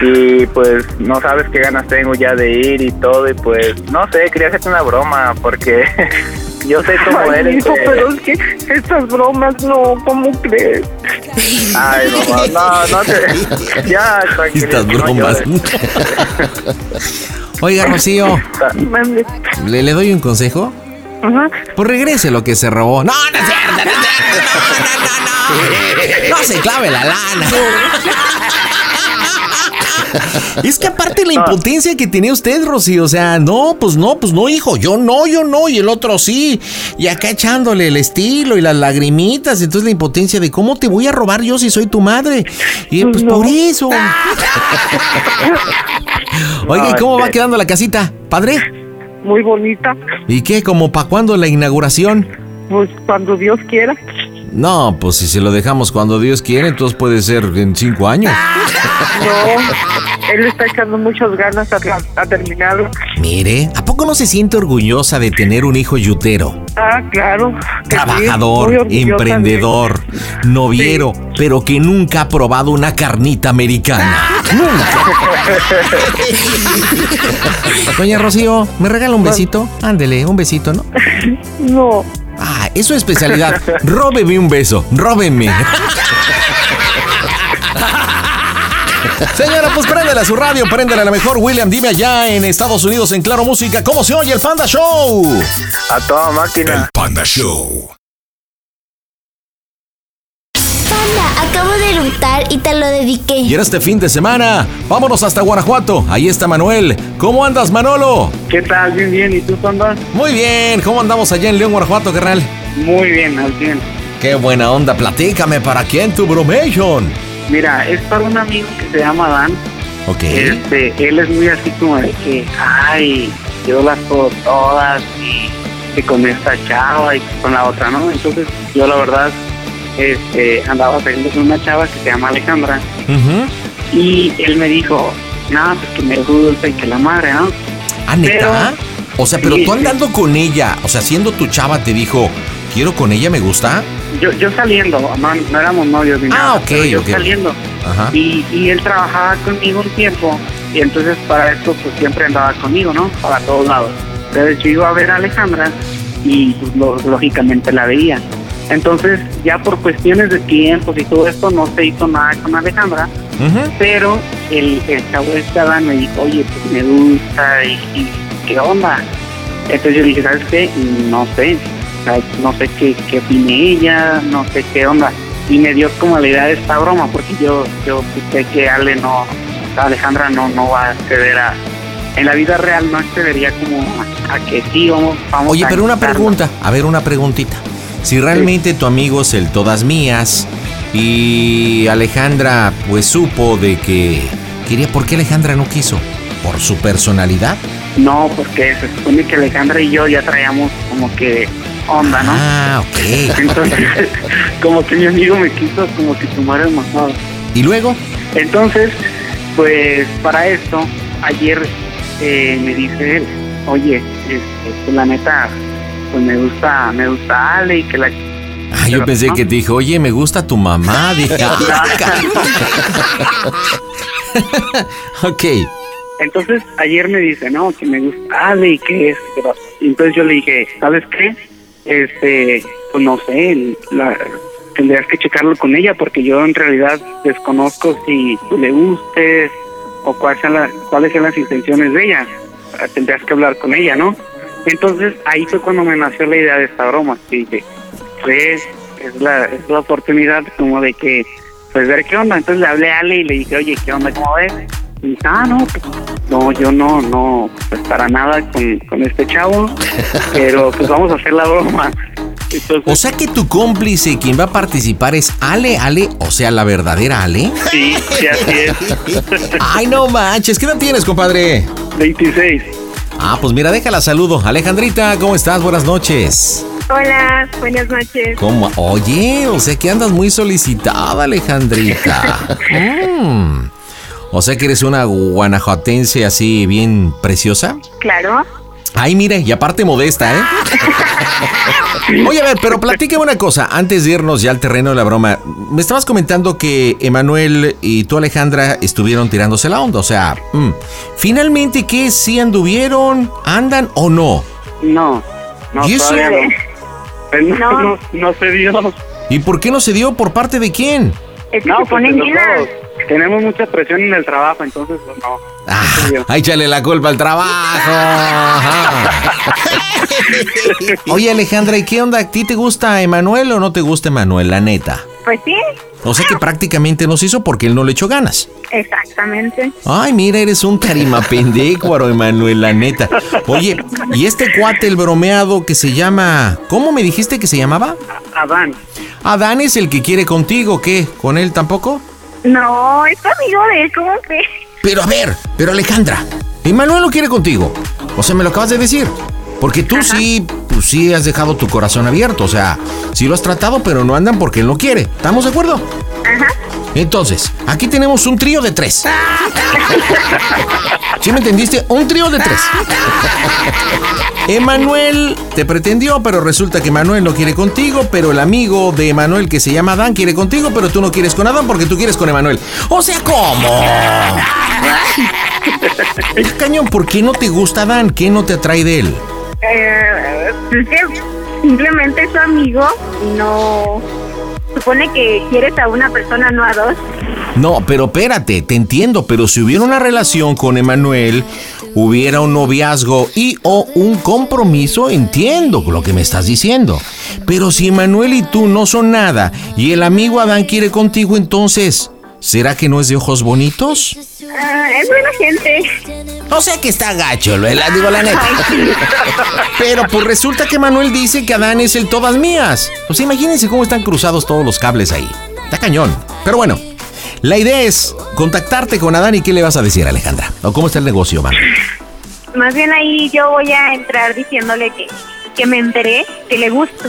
y pues no sabes qué ganas tengo ya de ir y todo y pues no sé, quería hacerte una broma porque yo sé cómo Ay, eres. hijo, eh. pero es que estas bromas no, ¿cómo crees? Ay, mamá, no, no te... Ya, tranquilo. Estas bromas. Oiga, Rocío. ¿le, le doy un consejo? Ajá. Pues regrese lo que se robó. No, no es cierto, no, no, no, no, no. No se clave la lana. Es que aparte la impotencia que tenía usted, Rocío, o sea, no, pues no, pues no, hijo, yo no, yo no, y el otro sí. Y acá echándole el estilo y las lagrimitas, entonces la impotencia de cómo te voy a robar yo si soy tu madre. Y pues por eso. Oiga, ¿y cómo va quedando la casita? ¿Padre? Muy bonita. ¿Y qué? ¿Como para cuándo la inauguración? Pues cuando Dios quiera. No, pues si se lo dejamos cuando Dios quiere, entonces puede ser en cinco años. No, él está echando muchas ganas a, a terminarlo. Mire, ¿a poco no se siente orgullosa de tener un hijo yutero? Ah, claro. sí, Trabajador, emprendedor, noviero, pero que nunca ha probado una carnita americana. Nunca. Doña Rocío, ¿me regala un besito? Ándele, un besito, ¿no? No. Es su especialidad. Róbeme un beso, róbeme. Señora, pues préndele a su radio, préndele a la mejor. William, dime allá en Estados Unidos, en Claro Música, ¿cómo se oye el Panda Show? A toda máquina. Panda Show. Acabo de eructar y te lo dediqué. Y era este fin de semana. Vámonos hasta Guanajuato. Ahí está Manuel. ¿Cómo andas, Manolo? ¿Qué tal? Bien, bien. ¿Y tú, Panda? Muy bien. ¿Cómo andamos allá en León, Guanajuato, carnal? Muy bien, al 100. Qué buena onda. Platícame, ¿para quién tu bromation? Mira, es para un amigo que se llama Dan. Ok. Este, él es muy así como de que, ay, yo las puedo todas y que con esta chava y con la otra, ¿no? Entonces, yo la verdad, este, andaba saliendo con una chava que se llama Alejandra y él me dijo, no, pues que me gusta y que la madre, ¿no? ¿Ah, neta? Pero- o sea, pero Sí, tú sí. andando con ella, o sea, siendo tu chava, te dijo, quiero con ella, me gusta. Yo, yo saliendo, no, no éramos novios ni Ah, nada, ok, yo saliendo. Ajá. Y, y él trabajaba conmigo un tiempo y entonces para esto pues siempre andaba conmigo, ¿no? Para todos lados. Entonces yo iba a ver a Alejandra y pues, lo- lógicamente la veía. Entonces ya por cuestiones de tiempos y todo esto no se hizo nada con Alejandra, pero el, el chavo Adán me dijo, oye, pues me gusta y, y ¿qué onda? Entonces yo dije, ¿sabes qué? No sé, no sé qué, qué opine ella, no sé qué onda. Y me dio como la idea de esta broma, porque yo yo sé que Ale no, Alejandra no, no va a acceder a... En la vida real no accedería como a, a que sí, vamos, vamos Oye, a pero una pregunta, a ver, una preguntita. Si realmente tu amigo es el todas mías y Alejandra pues supo de que quería, ¿por qué Alejandra no quiso? ¿Por su personalidad? No, porque se supone que Alejandra y yo ya traíamos como que onda, ¿no? Ah, ok. Entonces, como que mi amigo me quiso como que tomar el. ¿Y luego? Entonces, pues para esto, ayer eh, me dice él, oye, este, pues, la neta, pues me gusta, me gusta Ale y que la Ah, yo pensé ¿no? que te dijo, oye, me gusta tu mamá. Dije, ah, ok. Entonces ayer me dice, no, que me gusta Ale y que es. entonces yo le dije, ¿sabes qué? Este, pues no sé, la, tendrías que checarlo con ella porque yo en realidad desconozco si tú le gustes o cuál sean la- cuáles sean las intenciones de ella. Tendrías que hablar con ella, ¿no? Entonces ahí fue cuando me nació la idea de esta broma. Y dije, pues es la, es la oportunidad como de que, pues ver qué onda. Entonces le hablé a Ale y le dije, oye, ¿qué onda? ¿Cómo ves? Y dice, ah, no, pues, no, yo no, no, pues para nada con, con este chavo, pero pues vamos a hacer la broma. Entonces, O sea que tu cómplice, quien va a participar es Ale, Ale, o sea, la verdadera Ale. sí, sí, así es. Ay, no manches, ¿qué edad tienes, compadre? 26. Ah, pues mira, déjala saludo. Alejandrita, ¿cómo estás? Buenas noches. Hola, buenas noches. ¿Cómo? Oye, o sea que andas muy solicitada, Alejandrita. Mm. O sea que eres una guanajuatense así bien preciosa. Claro. Ay, mire, y aparte modesta, ¿eh? Oye, a ver, pero platícame una cosa, antes de irnos ya al terreno de la broma. Me estabas comentando que Emanuel y tú, Alejandra, estuvieron tirándose la onda. O sea, mm, ¿finalmente qué? ¿Sí anduvieron? ¿Andan o no? No, no, ¿Y eso? no. No, no, no se dio. ¿Y por qué no se dio? ¿Por parte de quién? Es que No, se pues ponen llenas. tenemos mucha presión en el trabajo, entonces pues no. Ah, dio. échale la culpa al trabajo. Oye, Alejandra, ¿y qué onda? ¿A ti te gusta Emanuel o no te gusta Emanuel, la neta? Pues sí, O sea que prácticamente nos hizo porque él no le echó ganas. exactamente. Ay, mira, eres un carimapendécuaro, Emanuel, la neta. Oye, ¿y este cuate, el bromeado que se llama... ¿Cómo me dijiste que se llamaba? Adán. Adán es el que quiere contigo, ¿qué? ¿Con él tampoco? No, es amigo de él, ¿cómo que? Pero a ver, pero Alejandra, Emanuel no quiere contigo. O sea, me lo acabas de decir. Porque tú sí, pues sí has dejado tu corazón abierto. O sea, sí lo has tratado, pero no andan porque él no quiere. ¿Estamos de acuerdo? Ajá. Entonces, aquí tenemos un trío de tres. ¿Sí me entendiste? Un trío de tres. Emanuel te pretendió, pero resulta que Emanuel no quiere contigo, pero el amigo de Emanuel que se llama Adán quiere contigo, pero tú no quieres con Adán porque tú quieres con Emanuel. O sea, ¿cómo? Cañón, ¿por qué no te gusta Adán? ¿Qué no te atrae de él? Eh, es que simplemente es su amigo y no... Supone que quieres a una persona, no a dos. No, pero espérate, te entiendo, pero si hubiera una relación con Emanuel, hubiera un noviazgo y o un compromiso, entiendo lo que me estás diciendo. Pero si Emanuel y tú no son nada y el amigo Adán quiere contigo, entonces, ¿será que no es de ojos bonitos? Ah, es buena gente. O sea que está gacho, lo la digo la neta. Pero pues resulta que Manuel dice que Adán es el todas mías. Pues imagínense cómo están cruzados todos los cables ahí. Está cañón. Pero bueno, la idea es contactarte con Adán y qué le vas a decir, Alejandra. ¿O cómo está el negocio, man? Más bien ahí yo voy a entrar diciéndole que, que me enteré, que le gusto.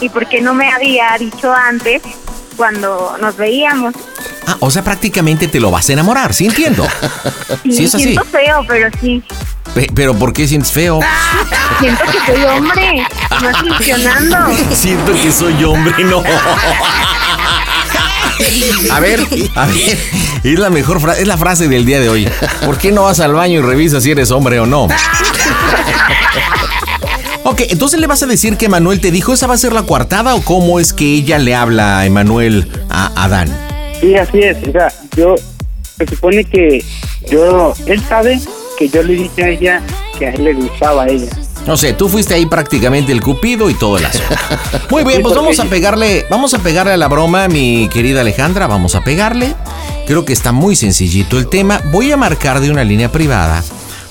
Y porque no me había dicho antes cuando nos veíamos. Ah, o sea, prácticamente te lo vas a enamorar, sí entiendo. Sí, Sí es así. siento feo, pero sí. Pe- Pero ¿por qué sientes feo? Siento que soy hombre. No es funcionando. Siento que soy hombre, no. A ver, a ver, es la mejor frase, es la frase del día de hoy. ¿Por qué no vas al baño y revisas si eres hombre o no? Ok, entonces le vas a decir que Manuel te dijo, ¿esa va a ser la coartada o cómo es que ella le habla a Emanuel a Adán? Sí, así es. O sea, yo, se supone que yo, él sabe que yo le dije a ella que a él le gustaba a ella. No sé, tú fuiste ahí prácticamente el cupido y todo el asunto. Muy bien, pues vamos a pegarle, vamos a pegarle a la broma, mi querida Alejandra, vamos a pegarle. Creo que está muy sencillito el tema. Voy a marcar de una línea privada.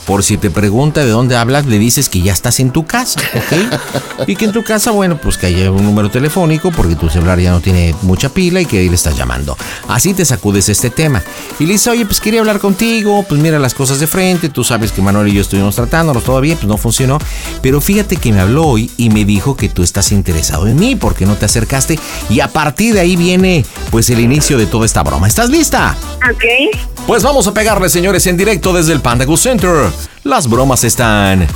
Por si te pregunta de dónde hablas, le dices que ya estás en tu casa, ¿ok? Y que en tu casa, bueno, pues que haya un número telefónico porque tu celular ya no tiene mucha pila y que ahí le estás llamando. Así te sacudes este tema. Y le dices, oye, pues quería hablar contigo, pues mira las cosas de frente, tú sabes que Manuel y yo estuvimos tratándonos todo bien, pues no funcionó. Pero fíjate que me habló hoy y me dijo que tú estás interesado en mí, porque no te acercaste? Y a partir de ahí viene pues el inicio de toda esta broma. ¿Estás lista? Ok. Pues vamos a pegarle, señores, en directo desde el Panda Go Center. Las bromas están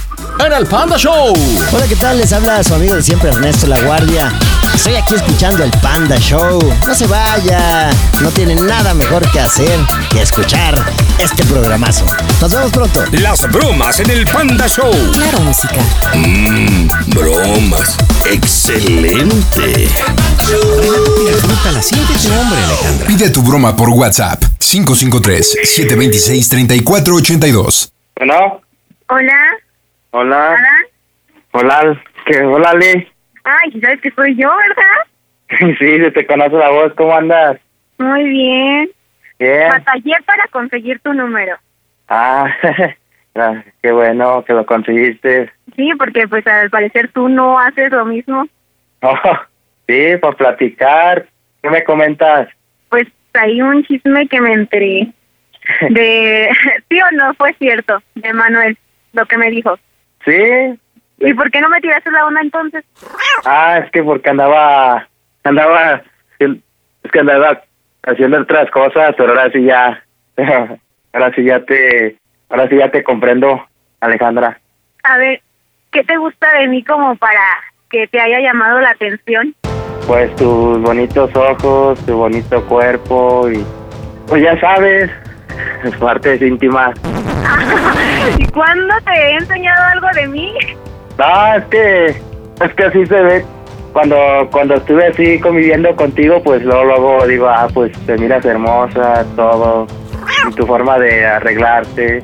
en el Panda Show. Hola, ¿qué tal? Les habla su amigo de siempre, Ernesto La Guardia. Estoy aquí escuchando el Panda Show. No se vaya, no tiene nada mejor que hacer que escuchar este programazo. Nos vemos pronto. Las bromas en el Panda Show. Claro, música. Mmm, bromas. Excelente. Alejandra. Pide tu broma por WhatsApp 553-726-3482. Bueno, Hola. hola. Hola. Hola, ¿qué? Hola, Lee. Ay, ¿sabes que soy yo, verdad? Sí, se te conoce la voz, ¿cómo andas? Muy bien. Bien. Batallé para conseguir tu número. Ah, qué bueno que lo conseguiste. Sí, porque pues al parecer tú no haces lo mismo. Oh, sí, para platicar. ¿Qué me comentas? Pues hay un chisme que me enteré de... ¿Sí o no fue cierto? De Manuel, lo que me dijo. Sí. ¿Y por qué no me tiraste la onda entonces? Ah, es que porque andaba, andaba, es que andaba haciendo otras cosas, pero ahora sí ya, ahora sí ya te, ahora sí ya te comprendo, Alejandra. A ver, ¿qué te gusta de mí como para que te haya llamado la atención? Pues tus bonitos ojos, tu bonito cuerpo y, pues ya sabes, partes íntimas. ¿Y cuándo te he enseñado algo de mí? No, es que, es que así se ve. Cuando, cuando estuve así conviviendo contigo, pues luego, luego digo, ah, pues te miras hermosa, todo. Y tu forma de arreglarte.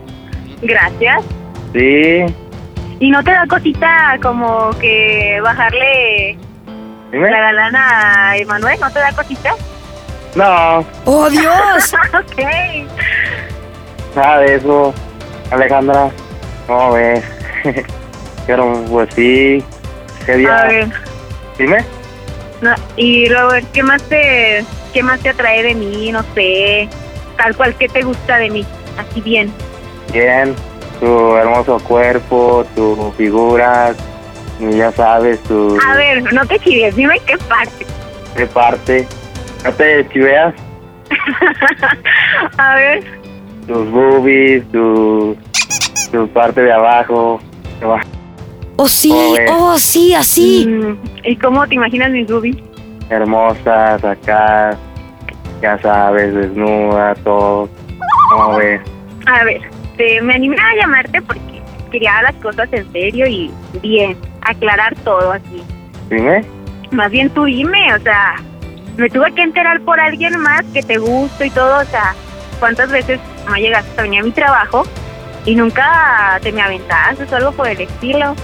Gracias. Sí. ¿Y no te da cosita como que bajarle Dime. la galana a Emanuel? ¿No te da cosita? No, ¡Oh, Dios! ok. nada de eso. Alejandra, ¿cómo ves? Pero, pues sí. ¿Qué día? A ver, Dime. no, y Robert, ¿qué más te qué más te atrae de mí? No sé, tal cual, ¿qué te gusta de mí? Así bien. Bien. Tu hermoso cuerpo, tu figura, ya sabes, tu... A ver, no te chives, dime qué parte. ¿Qué parte? ¿No te chiveas? A ver, Tus boobies, tu, tu parte de abajo. Oh, sí, oh, sí, así. mm, ¿y cómo te imaginas mis boobies? Hermosas acá, ya sabes, desnuda, todo. ¿Cómo ves? A ver, te, me animé a llamarte porque quería las cosas en serio y bien, aclarar todo aquí. Dime. Más bien tú dime, o sea, me tuve que enterar por alguien más que te gusto y todo, o sea, ¿cuántas veces no llegaste a venir a mi trabajo y nunca te me aventaste o algo por el estilo?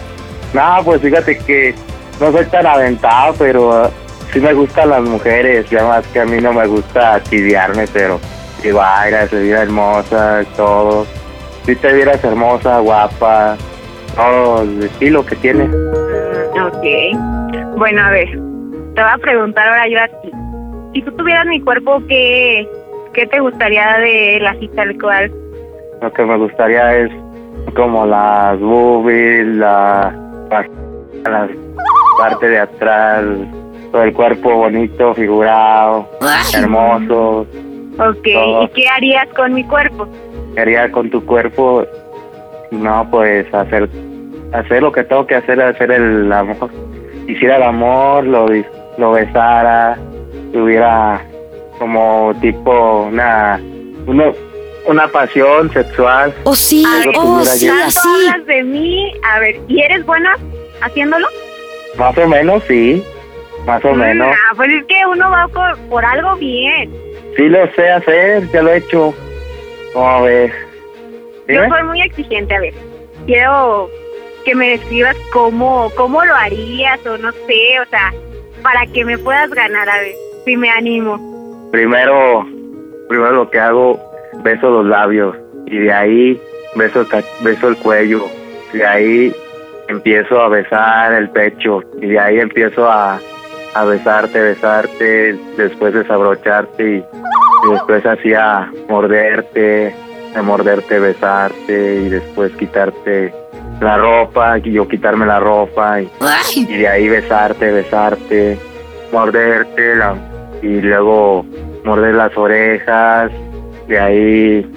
No, pues fíjate que no soy tan aventado, pero uh, sí me gustan las mujeres. Ya más que a mí no me gusta tibiarme, pero digo, ay, se veía hermosa, todo. Si te vieras hermosa, guapa, todo el estilo que tiene. Ok. Bueno, a ver, te voy a preguntar ahora yo a ti. Si tú tuvieras mi cuerpo, ¿qué, qué te gustaría de él así tal cual? Lo que me gustaría es como las boobies, la, parte de atrás, todo el cuerpo bonito, figurado, hermoso. Ok, Todo. ¿y qué harías con mi cuerpo? ¿Qué haría con tu cuerpo? No, pues hacer hacer lo que tengo que hacer, hacer el amor. Hiciera el amor, lo, dis- lo besara, tuviera como tipo una, una, una pasión sexual. Oh, sí, Algo oh, sí, yo. Así. hablas de mí, a ver, ¿y eres buena haciéndolo? Más o menos, sí. Más o menos. Ah, pues es que uno va por, por algo bien. Sí lo sé hacer, ya lo he hecho. ¿Cómo ves? Yo Dime. soy muy exigente, a ver. Quiero que me describas cómo, cómo lo harías o no sé, o sea, para que me puedas ganar, a ver, si me animo. Primero, primero lo que hago, beso los labios y de ahí beso el, ca- beso el cuello. De ahí empiezo a besar el pecho y de ahí empiezo a, a besarte, besarte, después desabrocharte y, y después así a morderte, a morderte, besarte y después quitarte la ropa y yo quitarme la ropa y, y de ahí besarte, besarte, morderte, la, y luego morder las orejas, de ahí,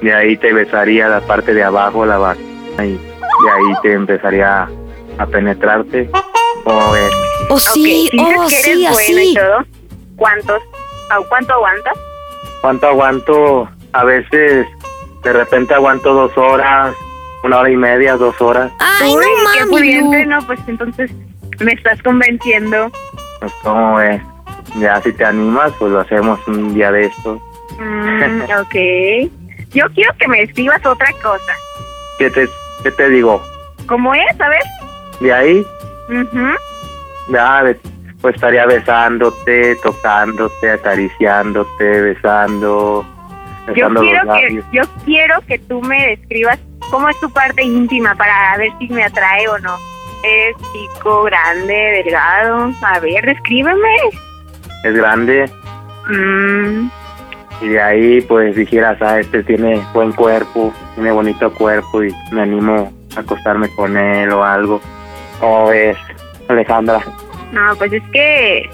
de ahí te besaría la parte de abajo, la vagina, y de ahí te empezaría a penetrarte. ¿Cómo ves? Oh, sí, Ok, dices oh, que sí, eres bueno y así. todo. ¿Cuántos? ¿A ¿Cuánto aguantas? ¿Cuánto aguanto? A veces, de repente aguanto dos horas, una hora y media, dos horas. Ay, Uy, no qué mames, no, pues entonces me estás convenciendo. Pues, ¿cómo ves? Ya si te animas, pues lo hacemos un día de estos. Mm, ok. Yo quiero que me escribas otra cosa. ¿Qué te, qué te digo? ¿Cómo es? A ver. De ahí, Ujú. ya, pues estaría besándote, tocándote, acariciándote, besando, Yo besando quiero los que yo quiero que tú me describas cómo es tu parte íntima para ver si me atrae o no. ¿Eres chico, grande, delgado? A ver, descríbeme. Es grande Mm, y de ahí pues dijeras, ah, este tiene buen cuerpo, tiene bonito cuerpo y me animo a acostarme con él o algo. ¿Cómo ves, Alejandra? no, pues es que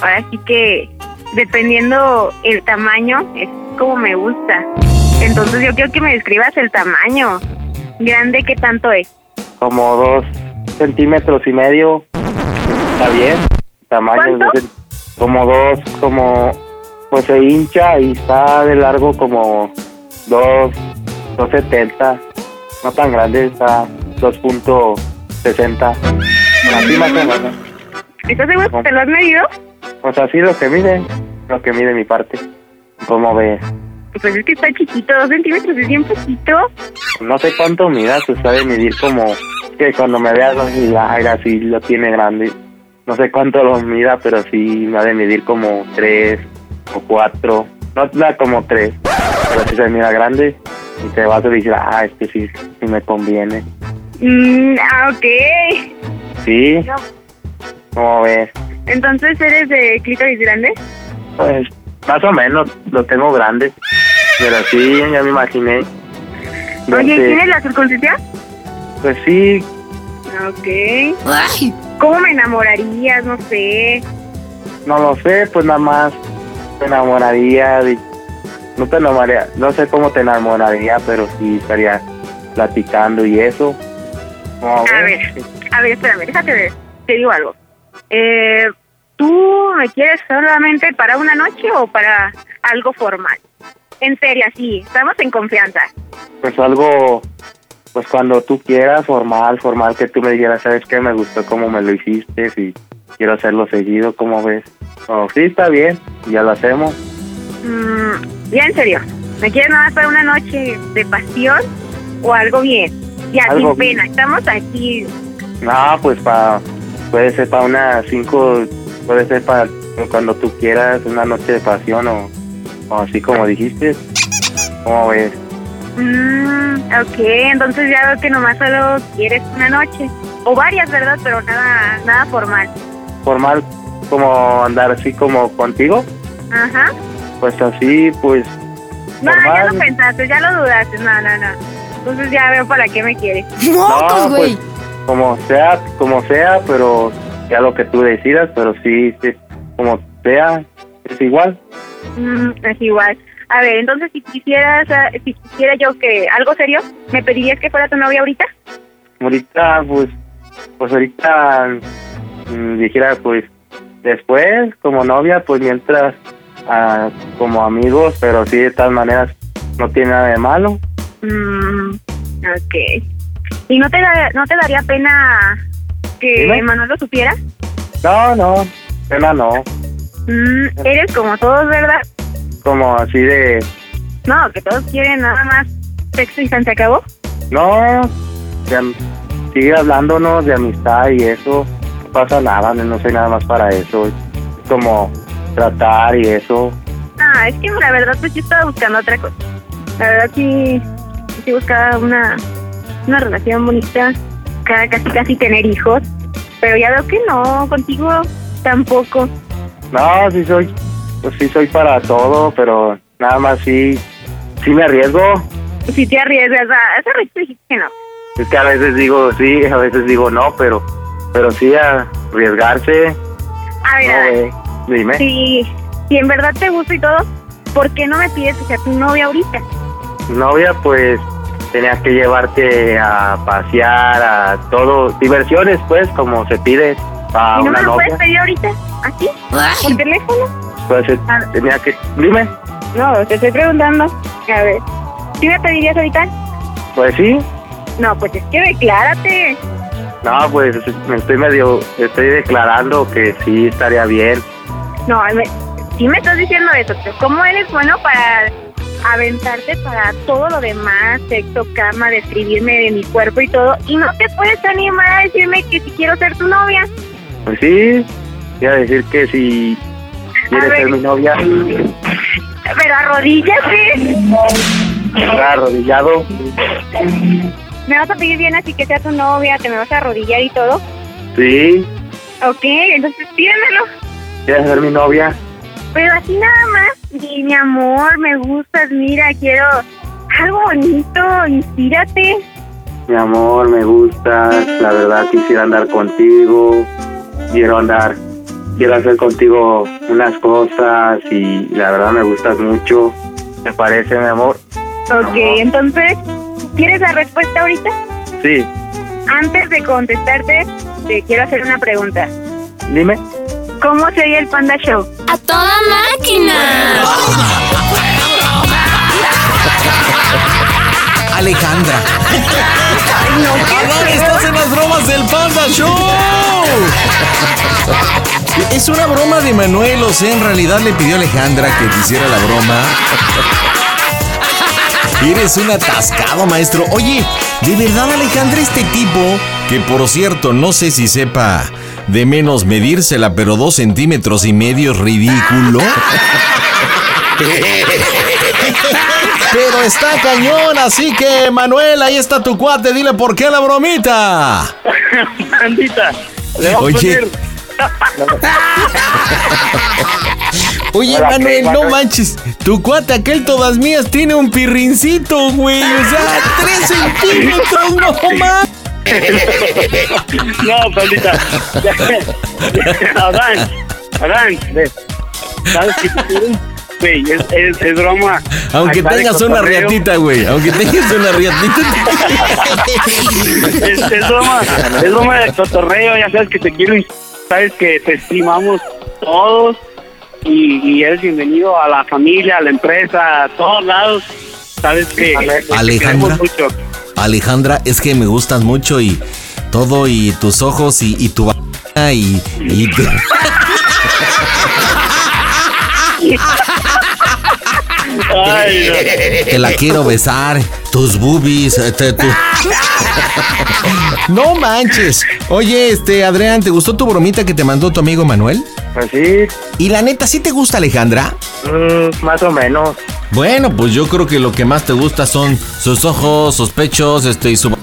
ahora sí que dependiendo el tamaño es como me gusta. Entonces yo quiero que me describas el tamaño. Grande, ¿qué tanto es? Como dos centímetros y medio. Está bien. Tamaño ¿Cuánto? de- como dos, como pues se hincha y está de largo como dos, dos setenta. No tan grande, está 2.60. Así más o menos. ¿Estás seguro que te lo has medido? Pues así lo que mide, lo que mide mi parte. ¿Cómo ves? Pues es que está chiquito, dos centímetros es bien poquito. No sé cuánto midas, pues sabe medir como que cuando me veas así, así lo tiene grande. No sé cuánto lo mida, pero sí me ha de medir como tres o cuatro. No da como tres, pero sí se mira grande. Y te vas a decir, ah, este sí, sí me conviene. Mm, ah, ok. Sí, No, ¿cómo ves? Entonces eres de clítoris grande. Pues más o menos lo tengo grande. Pero sí, ya me imaginé. Oye, verte- ¿tienes la circuncisión? Pues sí, Ok. ¿Cómo me enamorarías? No sé. No lo sé, pues nada más te enamoraría. de- no te enamoraría, no sé cómo te enamoraría, pero sí estaría platicando y eso. ¿Cómo A ver, a ver, espérame, déjate ver. Te digo algo. Eh, ¿Tú me quieres solamente para una noche o para algo formal? En serio, sí, estamos en confianza. Pues algo, pues cuando tú quieras, formal, formal, que tú me dijeras, ¿sabes qué? Me gustó cómo me lo hiciste y quiero hacerlo seguido, ¿cómo ves? Oh, sí, está bien, ya lo hacemos. Mm, ya en serio, ¿me quieres nada para una noche de pasión o algo bien? Ya, Algo sin pena, estamos aquí. No, pues para, puede ser para unas cinco, puede ser para cuando tú quieras, una noche de pasión o, o así como dijiste. ¿Cómo ves? Mm, ok, entonces ya veo que nomás solo quieres una noche. O varias, ¿verdad? Pero nada, nada formal. Formal, como andar así como contigo, Ajá. pues así, pues No, ya lo pensaste, ya lo dudaste. No, no, no. Entonces ya veo para qué me quieres. no, pues como sea, como sea, pero ya lo que tú decidas, pero sí, sí, como sea, es igual. Mm, es igual. A ver, entonces si quisieras, si quisiera yo que algo serio, ¿me pedirías que fuera tu novia ahorita? Ahorita, pues, pues ahorita mm, dijera, pues, después, como novia, pues mientras, ah, como amigos, pero sí, de todas maneras, no tiene nada de malo. Mm, ok. ¿Y no te, da- no te daría pena que. Manuel lo supiera? No, no, pena no, Mm, eres como todos, ¿verdad? Como así de, No, que todos quieren nada más sexo y se acabó. no, de sigue hablándonos de amistad y eso, no pasa nada, no, soy nada más para eso, es como tratar y eso, Ah, es que la verdad pues yo estaba buscando otra cosa. La verdad sí, sí buscaba una, una relación bonita, ca- casi casi tener hijos, pero ya veo que no, contigo tampoco. No, sí soy, pues sí soy para todo, pero nada más sí, sí me arriesgo. Si te arriesgas, a esa vez te dijiste que no. Es que a veces digo sí, a veces digo no, pero, pero sí a arriesgarse. A ver, a ver, no, eh, dime. si, si en verdad te gusta y todo, ¿por qué no me pides que sea tu novia ahorita? Novia, pues tenía que llevarte a pasear, a todo, diversiones, pues, como se pide a ¿Y no una me lo novia. puedes pedir ahorita? ¿Aquí? ¿Por teléfono? Eh, tenía que. Dime. No, te estoy preguntando. A ver, ¿sí me pedirías ahorita? Pues sí. No, pues es que declárate. No, pues me estoy medio. Estoy declarando que sí estaría bien. No, me, sí me estás diciendo eso, ¿cómo eres bueno para aventarte para todo lo demás, sexo, cama, describirme de mi cuerpo y todo, y no te puedes animar a decirme que si quiero ser tu novia? Pues sí. Voy a decir que si quieres ser mi novia, Pero arrodíllate. arrodillado. Me vas a pedir bien así que sea tu novia, te me vas a arrodillar y todo. Sí. Ok, entonces pídemelo. ¿Quieres ser mi novia? Pero así nada más. Y mi amor, me gustas, mira, quiero algo bonito, inspírate. Mi amor, me gustas. La verdad quisiera andar contigo. Quiero andar. Quiero hacer contigo unas cosas y la verdad me gustas mucho. ¿Te parece, mi amor? Ok, entonces, ¿quieres la respuesta ahorita? Sí. Antes de contestarte, te quiero hacer una pregunta. Dime. ¿Cómo se oye el Panda Show? ¡A toda máquina! Alejandra. Adán, estás en las bromas del Panda Show. Es una broma de Manuel, o sea, en realidad le pidió a Alejandra que te hiciera la broma. Eres un atascado, maestro. Oye, ¿de verdad, Alejandra, este tipo, que por cierto, no sé si sepa de menos medírsela, pero dos centímetros y medio es ridículo? Pero está cañón, así que Manuel, ahí está tu cuate, dile por qué la bromita. Bandita, le vamos Oye. a poner. Oye, Hola, Manuel, ¿qué, no Manuel? manches. Tu cuate, aquel todas mías, tiene un pirrincito, güey. O sea, tres centímetros, no más. No, pandita. Adán, Adán. ¿Sabes qué te? Güey, es, es, es broma. Aunque Acá tengas una riatita, güey. Aunque tengas una riatita. Es, es broma, es broma de cotorreo, ya sabes que te quiero y sabes que te estimamos todos y, y eres bienvenido a la familia, a la empresa, a todos lados. Sabes que te Alejandra. queremos mucho. Alejandra, es que me gustas mucho y todo, y tus ojos, y, y tu y, y tu- Ay, no. Te la quiero besar, tus boobies, eh, te- tu- No manches. Oye, este, Adrián, ¿te gustó tu bromita que te mandó tu amigo Manuel? Pues sí. ¿Y la neta, sí te gusta Alejandra? Mm, más o menos. Bueno, pues yo creo que lo que más te gusta son sus ojos, sus pechos, este, y su...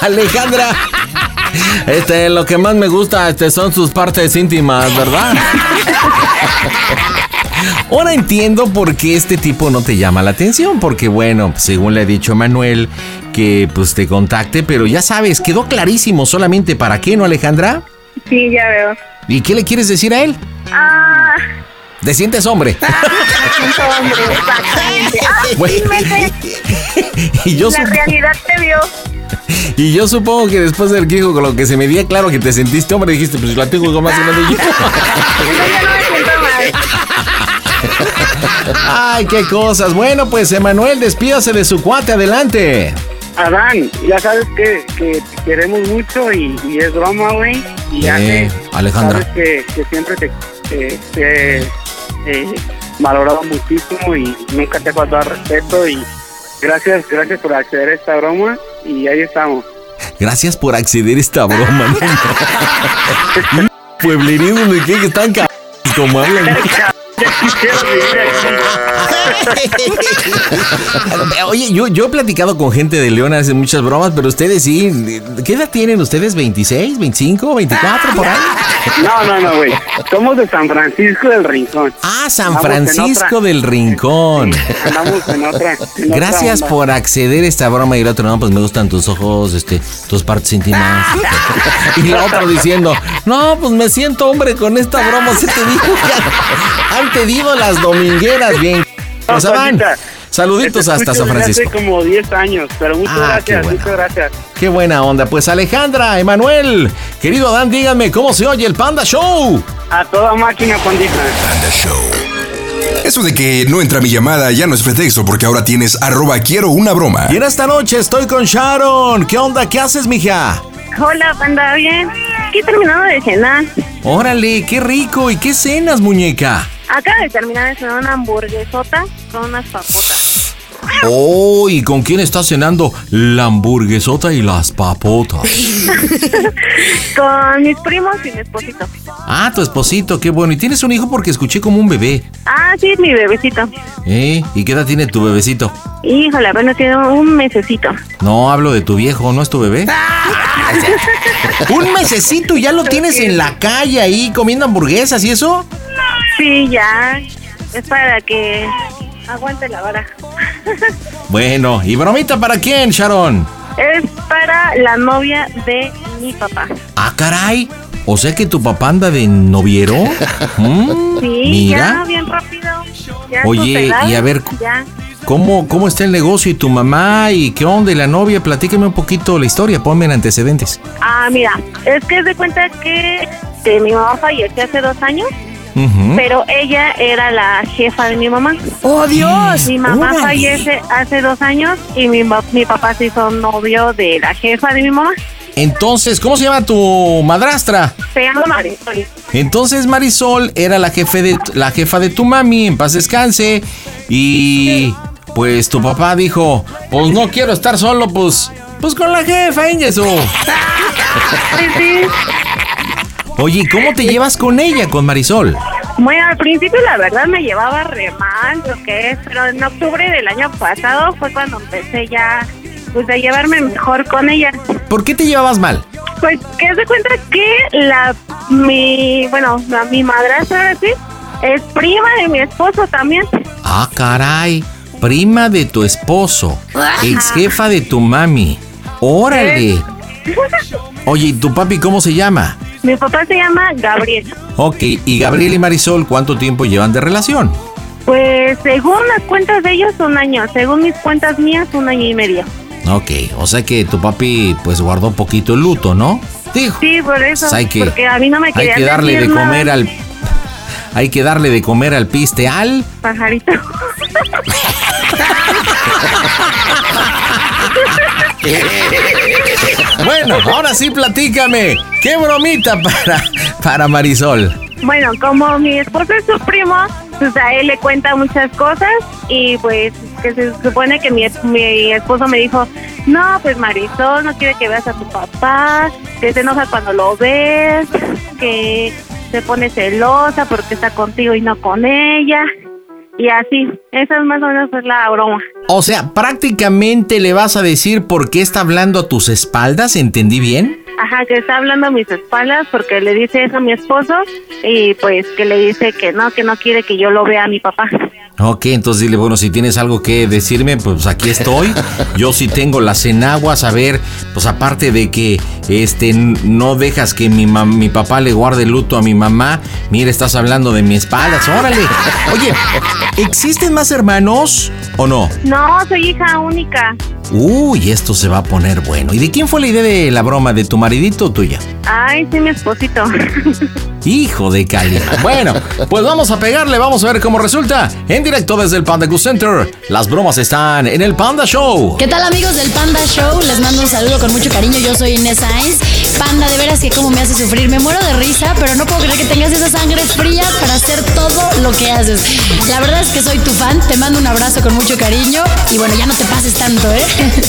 Alejandra, este, lo que más me gusta, este, son sus partes íntimas, ¿verdad? Ahora entiendo por qué este tipo no te llama la atención, porque bueno, según le ha dicho Manuel, que pues te contacte, pero ya sabes, quedó clarísimo solamente para qué, ¿no, Alejandra? Sí, ya veo. ¿Y qué le quieres decir a él? Ah, ¿Te sientes hombre? siento hombre, exactamente. Sí, Bueno. me sé. Y yo, La realidad te vio. y yo supongo que después del Kiko con lo que se me dio claro que te sentiste hombre, dijiste, pues la tengo con más grande yo. Entonces ya no me siento mal. Ay, qué cosas. Bueno, pues Emanuel, despídase de su cuate, adelante. Adán, ya sabes que, que te queremos mucho y, y es broma, güey. Y ya Eh, que Alejandra. sabes que, que siempre te, te, te he valorado muchísimo y nunca te he faltado respeto y gracias, gracias por acceder a esta broma y ahí estamos. Gracias por acceder a esta broma. ¿no? Pueblerinos de qué que están c... como hablan. Oye, yo, yo he platicado con gente de León hace muchas bromas, pero ustedes sí. ¿Qué edad tienen ustedes? ¿26, 25, 24 por ahí? No, no, no, güey. Somos de San Francisco del Rincón. Ah, San Andamos Francisco del Rincón. Andamos en otra. en Gracias por acceder a esta broma y el otro, no, pues me gustan tus ojos, este, tus partes íntimas. y la otra diciendo, no, pues me siento hombre con esta broma, se te dijo que han pedido las domingueras bien. No, O sea, van. Saluditos te hasta San Francisco. Hace como 10 años, pero muchas Ah, qué gracias, muchas gracias. Qué buena onda. Pues Alejandra, Emanuel, querido Adán, díganme cómo se oye el Panda Show. A toda máquina, pandita. Eso de que no entra mi llamada ya no es pretexto porque ahora tienes arroba quiero una broma. Y en esta noche estoy con Sharon. ¿Qué onda? ¿Qué haces, mija? Hola, panda, bien. Aquí terminando de cenar. Órale, qué rico. ¿Y qué cenas, muñeca? Acaba de terminar de cenar una hamburguesota con unas papotas. Oh, ¿y con quién estás cenando? La hamburguesota y las papotas. con mis primos y mi esposito. Ah, tu esposito, qué bueno. ¿Y tienes un hijo? Porque escuché como un bebé. Ah, sí, mi bebecito. ¿Eh? ¿Y qué edad tiene tu bebecito? Híjole, apenas tiene un mesecito. No, hablo de tu viejo, ¿no es tu bebé? un mesecito y ya lo tienes en la calle ahí comiendo hamburguesas y eso. Sí, ya. Es para que aguante la vara. Bueno, ¿y bromita para quién, Sharon? Es para la novia de mi papá. Ah, caray. O sea que tu papá anda de noviero. Mm, Sí, Mira. ya, bien rápido. Ya Oye, y a ver, Ya. ¿Cómo, ¿Cómo está el negocio y tu mamá y qué onda y la novia? Platícame un poquito la historia, ponme en antecedentes. Ah, mira, es que de cuenta que este, mi mamá falleció hace dos años, Pero ella era la jefa de mi mamá. ¡Oh, Dios! Mi mamá fallece hace dos años y mi, mi papá se hizo novio de la jefa de mi mamá. Entonces, ¿cómo se llama tu madrastra? Se llama Marisol. Entonces Marisol era la, jefe de, la jefa de tu mami, en paz descanse. Y pues tu papá dijo, pues no quiero estar solo, pues, pues con la jefa, Ingesu. Oye, ¿y ¿cómo te llevas con ella, con Marisol? Bueno, al principio la verdad me llevaba re mal, lo que es, pero en octubre del año pasado fue cuando empecé ya pues a llevarme mejor con ella. ¿Por qué te llevabas mal? Pues que se cuenta que la mi bueno, la, mi madrastra sí es prima de mi esposo también. Ah, caray. Prima de tu esposo. Ex jefa de tu mami. Órale. Oye, ¿y tu papi cómo se llama? Mi papá se llama Gabriel. Ok, y Gabriel y Marisol, ¿cuánto tiempo llevan de relación? Pues según las cuentas de ellos un año, según mis cuentas mías un año y medio. Ok, o sea que tu papi pues guardó poquito el luto, ¿no? Dijo. Sí, por eso, Pues hay que, porque a mí no me hay que darle de nada. comer al hay que darle de comer al piste al pajarito. Bueno, ahora sí platícame. ¿Qué bromita para para Marisol? Bueno, como mi esposo es su primo, pues a él le cuenta muchas cosas y pues que se supone que mi, mi esposo me dijo, no, pues Marisol no quiere que veas a tu papá, que se enoja cuando lo ves, que se pone celosa porque está contigo y no con ella. Y así, esa es más o menos pues, la broma. O sea, prácticamente le vas a decir por qué está hablando a tus espaldas, ¿entendí bien? Ajá, que está hablando a mis espaldas porque le dice eso a mi esposo y pues que le dice que no, que no quiere que yo lo vea a mi papá. Ok, entonces dile, bueno, si tienes algo que decirme, pues aquí estoy. Yo sí tengo las enaguas, a ver, pues aparte de que este no dejas que mi, mi papá le guarde luto a mi mamá, mira, estás hablando de mi espaldas, órale. Oye, ¿existen más hermanos o no? No, soy hija única. Uy, esto se va a poner bueno. ¿Y de quién fue la idea de la broma? ¿De tu maridito o tuya? Ay, sí, mi esposito. Hijo de Cali. Bueno, pues vamos a pegarle, vamos a ver cómo resulta. En directo desde el Panda Goose Center. Las bromas están en el Panda Show. ¿Qué tal amigos del Panda Show? Les mando un saludo con mucho cariño. Yo soy Inés Sainz. Panda, de veras que como me hace sufrir. Me muero de risa, pero no puedo creer que tengas esa sangre fría para hacer todo lo que haces. La verdad es que soy tu fan. Te mando un abrazo con mucho cariño. Y bueno, ya no te pases tanto, ¿eh?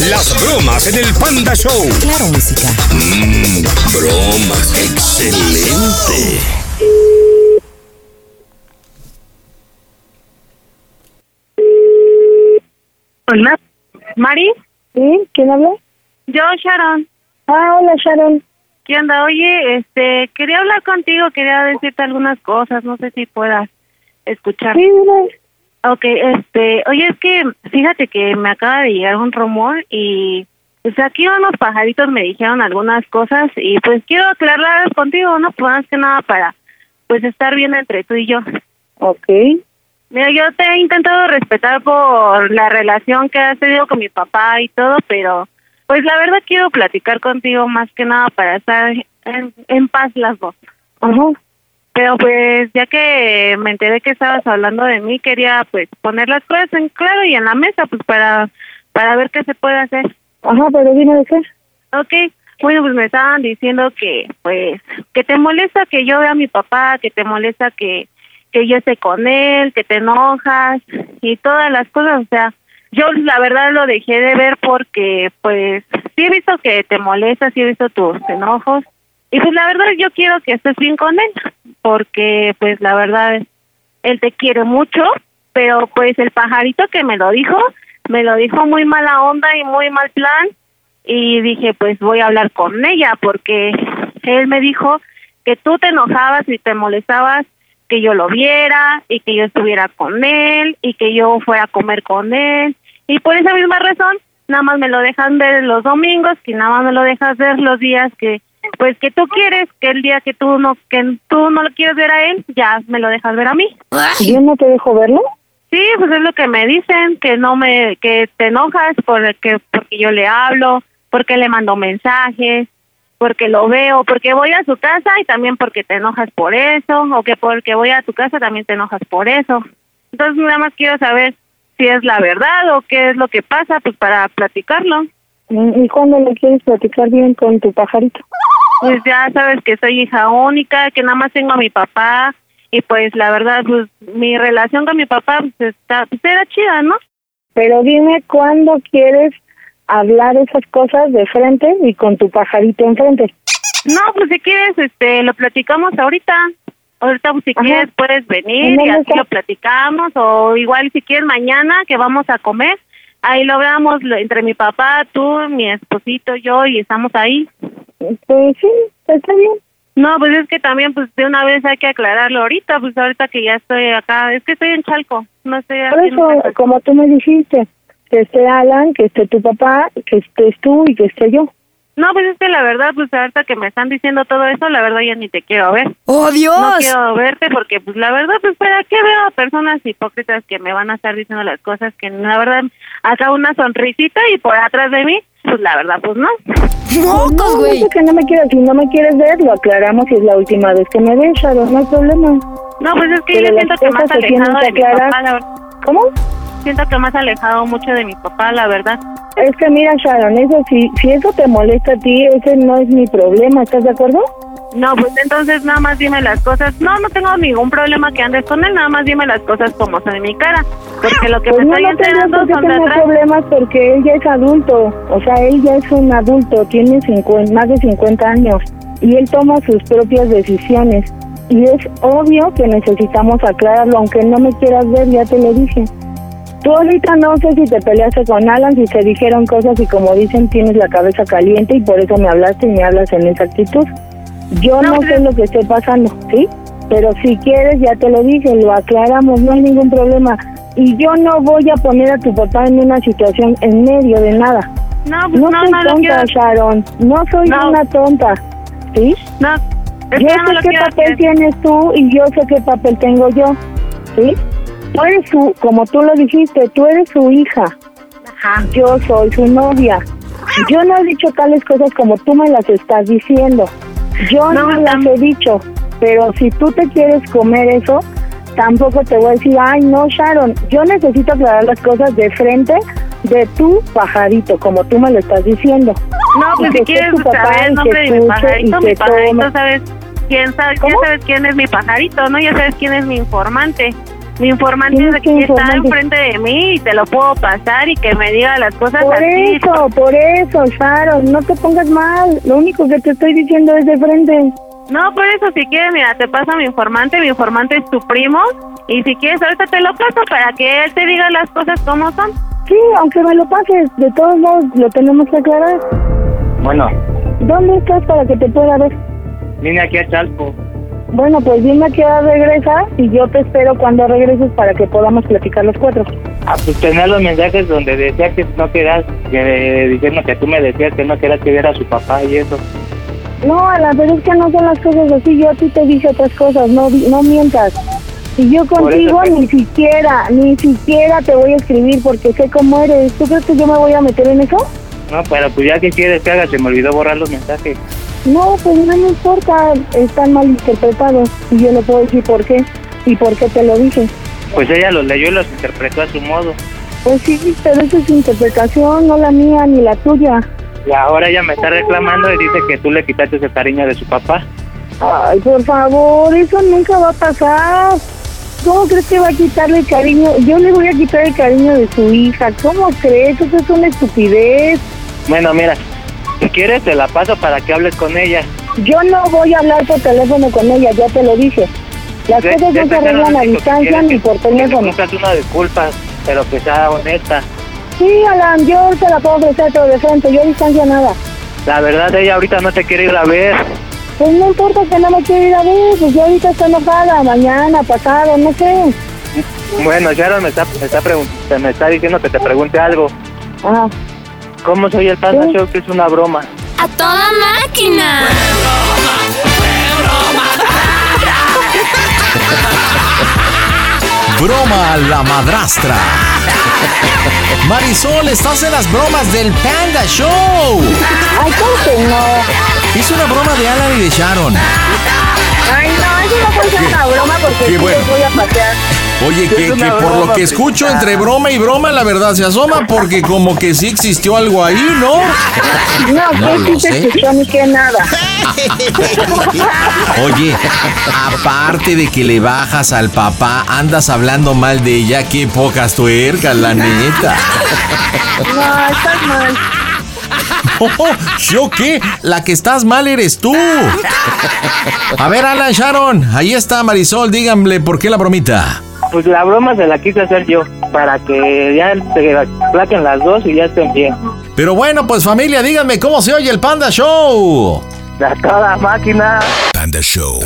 Las bromas en el Panda Show. Claro, música. Mmm, bromas. Excelente. Hola. ¿Mari? ¿Sí? ¿Quién habla? Yo, Sharon. Ah, hola, Sharon. ¿Qué onda? Oye, este, quería hablar contigo, quería decirte algunas cosas, no sé si puedas escuchar. Sí, dime. Ok, este, oye, es que fíjate que me acaba de llegar un rumor y pues aquí unos pajaritos me dijeron algunas cosas y pues quiero aclararlas contigo, ¿no? Pues más que nada para pues estar bien entre tú y yo. Ok. Mira, yo te he intentado respetar por la relación que has tenido con mi papá y todo, pero pues la verdad quiero platicar contigo más que nada para estar en, en paz las dos. Ajá. Pero pues ya que me enteré que estabas hablando de mí, quería pues poner las cosas en claro y en la mesa pues para para ver qué se puede hacer. Ajá, pero dime de qué. Ok, bueno pues me estaban diciendo que pues que te molesta que yo vea a mi papá, que te molesta que que yo esté con él, que te enojas y todas las cosas, o sea, yo la verdad lo dejé de ver porque pues sí he visto que te molesta, sí he visto tus enojos y pues la verdad yo quiero que estés bien con él porque pues la verdad él te quiere mucho, pero pues el pajarito que me lo dijo, me lo dijo muy mala onda y muy mal plan y dije pues voy a hablar con ella porque él me dijo que tú te enojabas y te molestabas que yo lo viera y que yo estuviera con él y que yo fuera a comer con él y por esa misma razón nada más me lo dejan ver los domingos que nada más me lo dejas ver los días que pues que tú quieres que el día que tú no que tú no lo quieres ver a él ya me lo dejas ver a mí ¿Yo no te dejo verlo? sí pues es lo que me dicen que no me que te enojas porque porque yo le hablo porque le mando mensajes porque lo veo, porque voy a su casa y también porque te enojas por eso, o que porque voy a tu casa también te enojas por eso. Entonces nada más quiero saber si es la verdad o qué es lo que pasa, pues para platicarlo. ¿Y cuándo le quieres platicar bien con tu pajarito? Pues ya sabes que soy hija única, que nada más tengo a mi papá y pues la verdad, pues mi relación con mi papá pues está, pues era chida, ¿no? Pero dime cuándo quieres hablar esas cosas de frente y con tu pajarito enfrente. No, pues si quieres, este, lo platicamos ahorita. Ahorita, pues si Ajá. quieres, puedes venir ¿En y así está? lo platicamos. O igual, si quieres, mañana que vamos a comer, ahí lo hablamos lo- entre mi papá, tú, mi esposito, yo, y estamos ahí. Pues sí, está bien. No, pues es que también, pues de una vez hay que aclararlo ahorita, pues ahorita que ya estoy acá, es que estoy en Chalco, no estoy Por eso, como tú me dijiste, que esté Alan, que esté tu papá, que estés tú y que esté yo. No, pues es que la verdad, pues ahorita que me están diciendo todo eso, la verdad ya ni te quiero ver. ¡Oh, Dios! No quiero verte porque, pues la verdad, pues para qué veo a personas hipócritas que me van a estar diciendo las cosas que la verdad, acá una sonrisita y por atrás de mí, pues la verdad, pues no. ¡Mocos, no, güey! no que no me quieres, si no me quieres ver, lo aclaramos si es la última vez que me ves, Sharon, no hay problema. No, pues es que Pero yo siento que más alejado de mi papá, la verdad. ¿Cómo? Siento que más alejado mucho de mi papá, la verdad. Es que mira, Sharon, eso si, si eso te molesta a ti, ese no es mi problema, ¿estás de acuerdo? No, pues entonces nada más dime las cosas. No, no tengo ningún problema que andes con él, nada más dime las cosas como son en mi cara. Porque lo que Pues me no, estoy no enterando son de tener atrás. problemas porque él ya es adulto, o sea, él ya es un adulto, tiene 50, más de 50 años y él toma sus propias decisiones. Y es obvio que necesitamos aclararlo, aunque no me quieras ver, ya te lo dije. Tú ahorita no sé si te peleaste con Alan, si te dijeron cosas y como dicen tienes la cabeza caliente y por eso me hablaste y me hablas en esa actitud. Yo no, sé lo que esté pasando, ¿sí? Pero si quieres, ya te lo dije, lo aclaramos, no hay ningún problema. Y yo no voy a poner a tu papá en una situación en medio de nada. No, pues No, no, soy no tonta. Sharon. No soy una tonta, ¿sí? No, Yo sé qué papel hacer. tienes tú y yo sé qué papel tengo yo, ¿sí? Tú eres su, como tú lo dijiste, tú eres su hija. Ajá. Yo soy su novia. Yo no he dicho tales cosas como tú me las estás diciendo. Yo no, No, las he dicho. Pero si tú te quieres comer eso, tampoco te voy a decir, ay, no, Sharon. Yo necesito aclarar las cosas de frente de tu pajarito, como tú me lo estás diciendo. No, pues si quieres saber el nombre de mi escuche pajarito, y mi que pajarito tome. sabes quién sabe, ya ¿Cómo? sabes quién es mi pajarito, ¿no? Ya sabes quién es mi informante. Mi informante ¿Quién es que está enfrente de mí y te lo puedo pasar y que me diga las cosas Por así. eso, por eso, Sharon, no te pongas mal. Lo único que te estoy diciendo es de frente. No, por eso si quieres, mira, te paso a mi informante, mi informante es tu primo y si quieres ahorita te lo paso para que él te diga las cosas como son. Sí, aunque me lo pases, de todos modos lo tenemos que aclarar. Bueno, ¿Dónde estás para que te pueda ver? vine aquí a Chalco. Bueno, pues dime a qué hora regresa y yo te espero cuando regreses para que podamos platicar los cuatro. Ah, pues tenía los mensajes donde decía que no querías, que, diciendo que tú me decías que no querías que viera a su papá y eso. No, Alan, pero es que no son las cosas así. Yo a ti te dije otras cosas, no, no mientas. Y yo contigo que- ni siquiera, ni siquiera te voy a escribir porque sé cómo eres. ¿Tú crees que yo me voy a meter en eso? No, pero pues ya que quieres que haga, se me olvidó borrar los mensajes. No, pues no me importa. Están mal interpretados. Y yo le puedo decir por qué y por qué te lo dije. Pues ella los leyó y los interpretó a su modo. Pues sí, pero esa es su interpretación, no la mía ni la tuya. Y ahora ella me está reclamando y dice que tú le quitaste el cariño de su papá. Ay, por favor, eso nunca va a pasar. ¿Cómo crees que va a quitarle el cariño? Yo le voy a quitar el cariño de su hija. ¿Cómo crees? Eso es una estupidez. Bueno, mira, si quieres te la paso para que hables con ella. Yo no voy a hablar por teléfono con ella, ya te lo dije. Las Ya- cosas no se arreglan a que distancia ni que- por que teléfono. buscas una disculpa, pero que sea honesta. Sí, Alan, yo te la puedo ofrecer todo de frente, yo a distancia nada. La verdad, ella ahorita no te quiere ir a ver. Pues no importa que no me quiera ir a ver, pues yo ahorita está enojada, mañana, pasado, no sé. Bueno, Sharon me está, me está, me está diciendo que te pregunte algo. Ajá. ¿Cómo soy el Panda Show? Que es una broma. ¡A toda máquina! Broma a la madrastra. Marisol, estás en las bromas del Panda Show. Ay, ¿cómo que no? Hizo una broma de Alan y de Sharon. Ay, no, eso no puede ser una broma porque sí bueno. voy a pasear. Oye, que, por lo que escucho entre broma y broma, la verdad se asoma porque como que sí existió algo ahí, ¿no? No, No que lo sí se sé. escuchó ni que nada. Oye, aparte de que le bajas al papá, andas hablando mal de ella, qué pocas tuercas, la neta. No, estás mal. Oh, ¿Yo qué? La que estás mal eres tú. A ver, Alan Sharon, ahí está Marisol, díganle por qué la bromita. Pues la broma se la quise hacer yo, para que ya se plaquen las dos y ya estén bien. Pero bueno, pues familia, díganme cómo se oye el Panda Show. A toda máquina. Panda Show.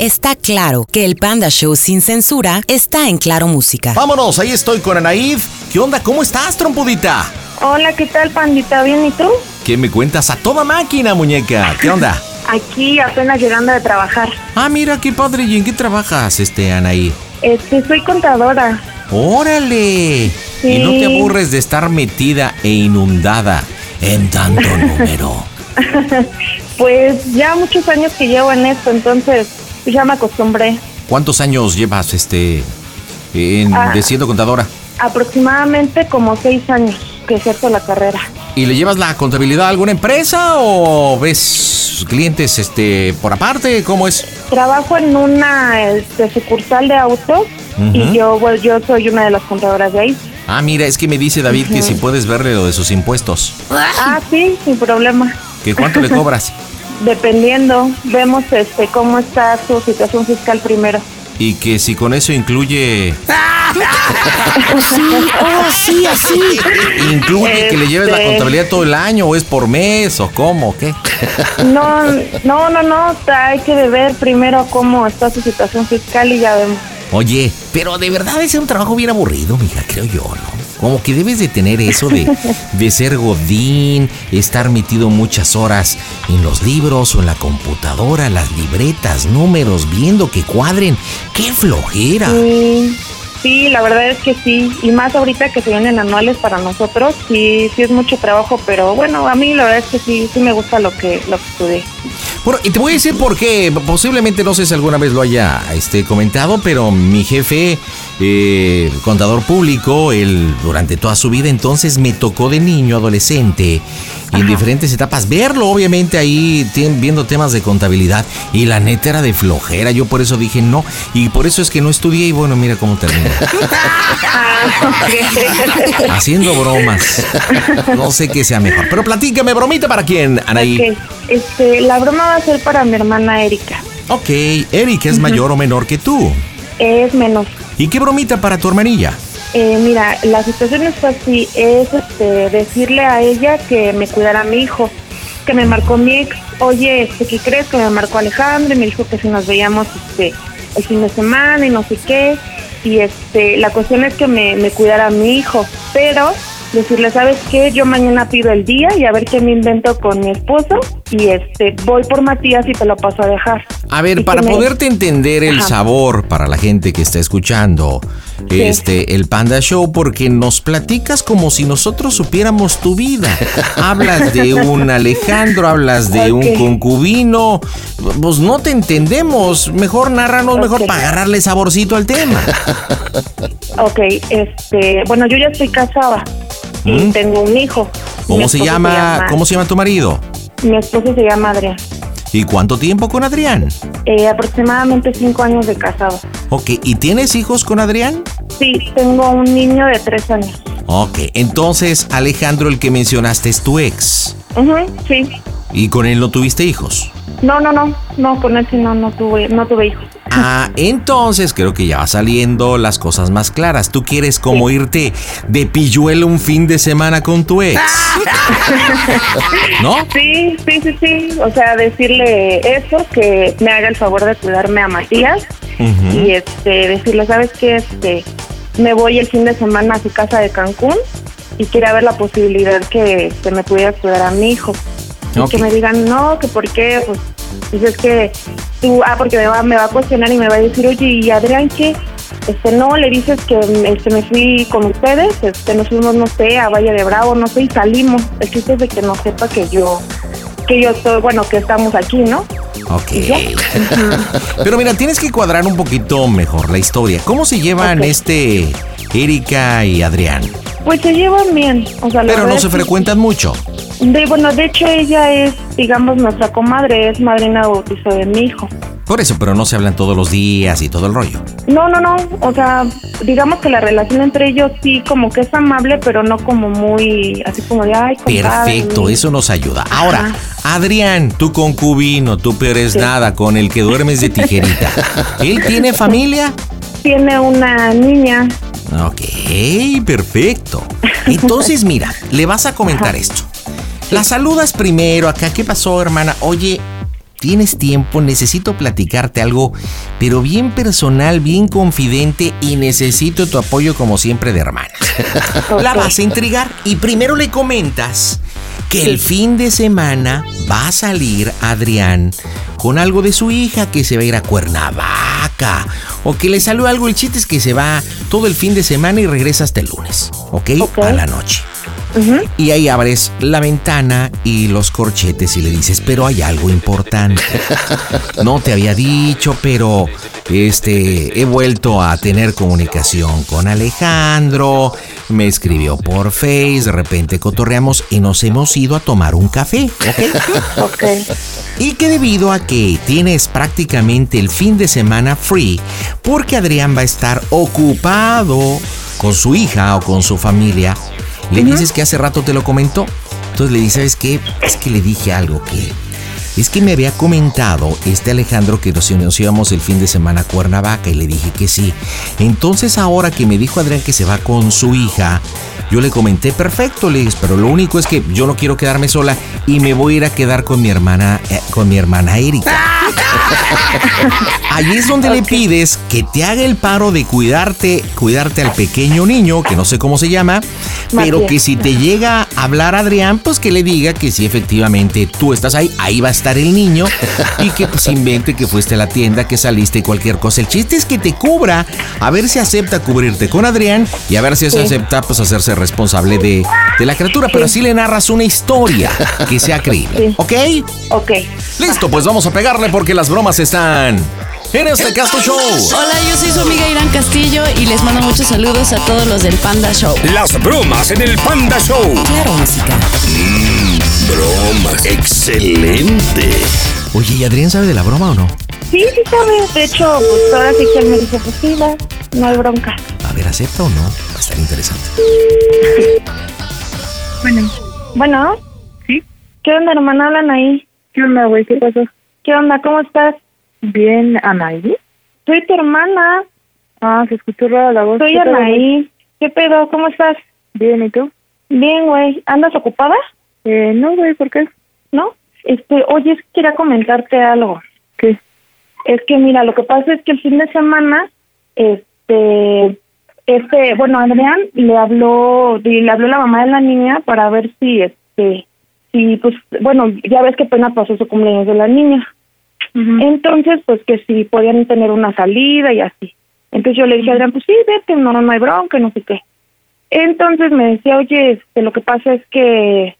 Está claro que el Panda Show sin censura está en Claro Música. Vámonos, ahí estoy con Anaid. ¿Qué onda? ¿Cómo estás, trompudita? Hola, ¿qué tal, pandita? ¿Bien y tú? ¿Qué me cuentas a toda máquina, muñeca? ¿Qué onda? Aquí apenas llegando de trabajar. Ah, mira, qué padre. ¿Y en qué trabajas, este, Anaí? Este, soy contadora. ¡Órale! Sí. Y no te aburres de estar metida e inundada en tanto número. pues ya muchos años que llevo en esto, entonces pues ya me acostumbré. ¿Cuántos años llevas, este, en, Ah. de siendo contadora? Aproximadamente como seis años que ejerzo la carrera. ¿Y le llevas la contabilidad a alguna empresa o ves clientes, este, por aparte? ¿Cómo es? Trabajo en una este, sucursal de autos y yo, pues, yo soy una de las contadoras de ahí. Ah, mira, es que me dice David que si puedes verle lo de sus impuestos. Ah, sí, sin problema. ¿Que cuánto le cobras? Dependiendo, vemos este cómo está su situación fiscal primero. Y que si con eso incluye... Sí, oh, sí, así. ¿Incluye que le lleves la Este- contabilidad todo el año o es por mes o cómo? ¿Qué? No, no, no, no, hay que ver primero cómo está su situación fiscal y ya vemos. Oye, pero de verdad es un trabajo bien aburrido, mija, creo yo, ¿no? Como que debes de tener eso de, de ser godín, estar metido muchas horas en los libros o en la computadora, las libretas, números, viendo que cuadren. ¡Qué flojera! Sí, la verdad es que sí. Y más ahorita que se vienen anuales para nosotros, sí, sí es mucho trabajo, pero bueno, a mí la verdad es que sí, sí me gusta lo que, lo que estudié. Bueno, y te voy a decir por qué. Posiblemente no sé si alguna vez lo haya este, comentado, pero mi jefe, eh, contador público, él durante toda su vida, entonces me tocó de niño, adolescente, y en diferentes etapas verlo, obviamente ahí viendo temas de contabilidad. Y la neta era de flojera. Yo por eso dije no. Y por eso es que no estudié. Y bueno, mira cómo terminé. Haciendo bromas. No sé qué sea mejor. Pero platícame, bromita para quién, Anaí. Ok, este, la broma va a ser para mi hermana Erika. Ok, Eric es mayor o menor que tú. Es menos. ¿Y qué bromita para tu hermanilla? Eh, mira, la situación es así, es este, decirle a ella que me cuidara a mi hijo, que me marcó mi ex, oye, este, ¿qué crees? Que me marcó Alejandro y me dijo que si nos veíamos este, el fin de semana y no sé qué, y este, la cuestión es que me, me cuidara a mi hijo, pero decirle, ¿sabes qué? Yo mañana pido el día y a ver qué me invento con mi esposo y este, voy por Matías y te lo paso a dejar. A ver, Y para me- poderte entender el Ajá. sabor para la gente que está escuchando Sí. este el Panda Show, porque nos platicas como si nosotros supiéramos tu vida. hablas de un Alejandro, hablas de un concubino, pues no te entendemos. Mejor narranos, mejor para agarrarle saborcito al tema. Ok, este, bueno, yo ya estoy casada y ¿Mm? tengo un hijo. ¿Cómo se esposo llama, cómo se llama tu marido? Mi esposo se llama Adrián. ¿Y cuánto tiempo con Adrián? Eh, aproximadamente cinco años de casado. Ok, ¿y tienes hijos con Adrián? Sí, tengo un niño de tres años. Ok, entonces Alejandro, el que mencionaste, es tu ex. Ujú, sí. ¿Y con él no tuviste hijos? No, no, no, no, con él sí no, no tuve, no tuve hijos. Ah, entonces creo que ya va saliendo las cosas más claras. Tú quieres como irte de pilluelo un fin de semana con tu ex. ¿No? Sí, sí, sí, sí. O sea, decirle eso, que me haga el favor de cuidarme a Matías y este, decirle, ¿sabes qué? Este, me voy el fin de semana a su casa de Cancún y quiere ver la posibilidad que, que me pudiera cuidar a mi hijo. Y que me digan, no, que por qué, pues, dices que tú, ah, porque me va, me va a cuestionar y me va a decir, oye, ¿y Adrián qué? Este, no, le dices que este, me fui con ustedes, este, nos fuimos, no sé, a Valle de Bravo, no sé, y salimos. El chiste es de que no sepa que yo, que yo estoy, bueno, que estamos aquí, ¿no? Ok. Pero mira, tienes que cuadrar un poquito mejor la historia. ¿Cómo se llevan este Erika y Adrián? Pues se llevan bien, o sea, Pero no se frecuentan mucho. De, bueno, de hecho ella es, digamos, nuestra comadre, es madrina de bautizo de mi hijo. Por eso, pero no se hablan todos los días y todo el rollo. No, no, no, o sea, digamos que la relación entre ellos sí como que es amable, pero no como muy, así como de, ay, compadre. Perfecto, eso nos ayuda. Ahora, Adrián, tu concubino, tú peor es nada, con el que duermes de tijerita. ¿Él tiene familia? Tiene una niña, Ok, perfecto. Entonces, mira, le vas a comentar esto. La saludas primero acá. ¿Qué pasó, hermana? Oye, ¿tienes tiempo? Necesito platicarte algo, pero bien personal, bien confidente y necesito tu apoyo como siempre de hermana. La vas a intrigar y primero le comentas que el fin de semana va a salir Adrián con algo de su hija que se va a ir a Cuernavaca o que le salió algo. El chiste es que se va todo el fin de semana y regresa hasta el lunes, ¿ok? A la noche. Y ahí abres la ventana y los corchetes y le dices, pero hay algo importante. No te había dicho, pero este he vuelto a tener comunicación con Alejandro. Me escribió por Face, de repente cotorreamos y nos hemos ido a tomar un café, ¿ok? Ok. Y que debido a que tienes prácticamente el fin de semana free, porque Adrián va a estar ocupado con su hija o con su familia, le dices que hace rato te lo comentó. Entonces le dices, ¿sabes qué? Es que le dije algo que... Es que me había comentado este Alejandro que nos, nos íbamos el fin de semana a Cuernavaca y le dije que sí. Entonces ahora que me dijo Adrián que se va con su hija, yo le comenté perfecto, le dije, pero lo único es que yo no quiero quedarme sola y me voy a ir a quedar con mi hermana, eh, con mi hermana Erika. Allí es donde le pides que te haga el paro de cuidarte, cuidarte al pequeño niño, que no sé cómo se llama, pero que si te llega a hablar Adrián, pues que le diga que si efectivamente tú estás ahí, ahí va a estar el niño y que pues invente que fuiste a la tienda, que saliste y cualquier cosa. El chiste es que te cubra, a ver si acepta cubrirte con Adrián y a ver si eso Sí. acepta pues hacerse responsable de, de la criatura, pero así le narras una historia que sea creíble, ¿ok? Ok. Listo, pues vamos a pegarle porque las bromas están en este Casto Show. Hola, yo soy su amiga Irán Castillo y les mando muchos saludos a todos los del Panda Show. Las bromas en el Panda Show. Claro, música. Bromas. Excelente. Oye, ¿y Adrián sabe de la broma o no? Sí, sí sabes, de hecho, pues ahora sí que él me dice, pues sí, va, no hay bronca. A ver, ¿acepta o no? Va a estar interesante. Bueno. Bueno. ¿Sí? ¿Qué onda, hermana? Hablan ahí. ¿Qué onda, güey? ¿Qué pasó? ¿Qué onda? ¿Cómo estás? Bien, Anaí. Soy tu hermana. Ah, se escuchó rara la voz. Soy ¿Qué tal, Anaí. ¿Qué pedo? ¿Cómo estás? Bien, ¿y tú? Bien, güey. ¿Andas ocupada? Eh, no, güey, ¿por qué? ¿No? Este, oye, es que quería comentarte algo. ¿Qué? Es que mira, lo que pasa es que el fin de semana, este, este, bueno, Adrián le habló, le habló la mamá de la niña para ver si, este, si, pues, bueno, ya ves que apenas pasó su cumpleaños de la niña. Entonces, pues que si podían tener una salida y así. Entonces yo le dije a Adrián, pues sí, vete, no, no hay bronca, no sé qué. Entonces me decía, oye, este, lo que pasa es que,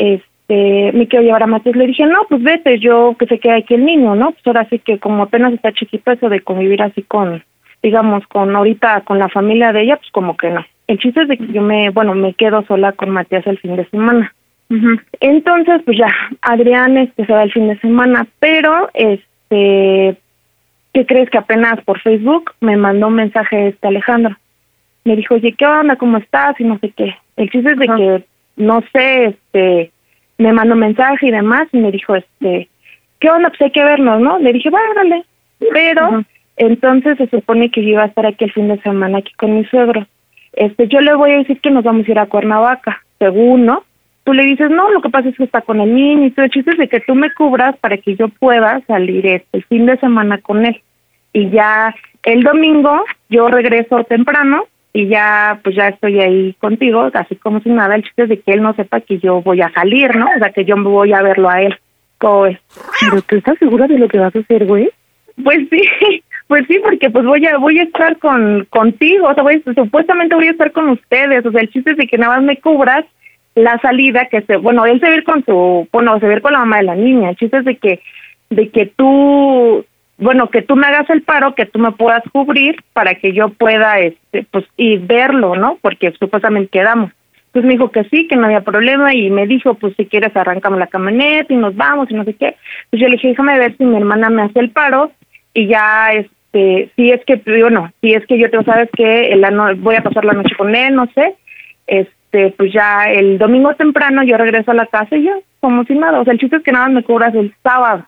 este, me quiero llevar a Matías. Le dije, no, pues vete, yo que se quede aquí el niño, ¿no? Pues ahora sí que como apenas está chiquito, eso de convivir así con, digamos, con ahorita con la familia de ella, pues como que no. El chiste es de que yo me, bueno, me quedo sola con Matías el fin de semana. Entonces, pues ya, Adrián este, se va el fin de semana, pero, este, ¿qué crees que apenas por Facebook me mandó un mensaje este Alejandro? Me dijo, oye, ¿qué onda? ¿Cómo estás? Y no sé qué. El chiste es de que, no sé, este, me mandó mensaje y demás, y me dijo, este, ¿qué onda? Pues hay que vernos, ¿no? Le dije, dale. Pero, entonces se supone que yo iba a estar aquí el fin de semana aquí con mi suegro. Este, yo le voy a decir que nos vamos a ir a Cuernavaca, según, ¿no? Tú le dices, no, lo que pasa es que está con el niño y todo. El chiste es de que tú me cubras para que yo pueda salir este el fin de semana con él. Y ya el domingo yo regreso temprano y ya pues ya estoy ahí contigo, así como si nada. El chiste es de que él no sepa que yo voy a salir, ¿no? O sea, que yo me voy a verlo a él. ¿Cómo es? ¿Pero tú estás segura de lo que vas a hacer, güey? Pues sí, pues sí, porque pues voy a voy a estar con contigo, o sea, voy, supuestamente voy a estar con ustedes, o sea, el chiste es de que nada más me cubras la salida que se, bueno, él se va a ir con su, bueno, se va a ir con la mamá de la niña, el chiste es de que de que tú bueno, que tú me hagas el paro, que tú me puedas cubrir para que yo pueda, este, pues, y verlo, ¿no? Porque supuestamente quedamos. Pues me dijo que sí, que no había problema y me dijo, pues si quieres arrancamos la camioneta y nos vamos y no sé qué. Pues yo le dije, déjame ver si mi hermana me hace el paro y ya, este, si es que, bueno, si es que yo te sabes que la no, voy a pasar la noche con él, no sé, este, pues ya el domingo temprano yo regreso a la casa y ya, como si nada. O sea, el chiste es que nada más me cubras el sábado.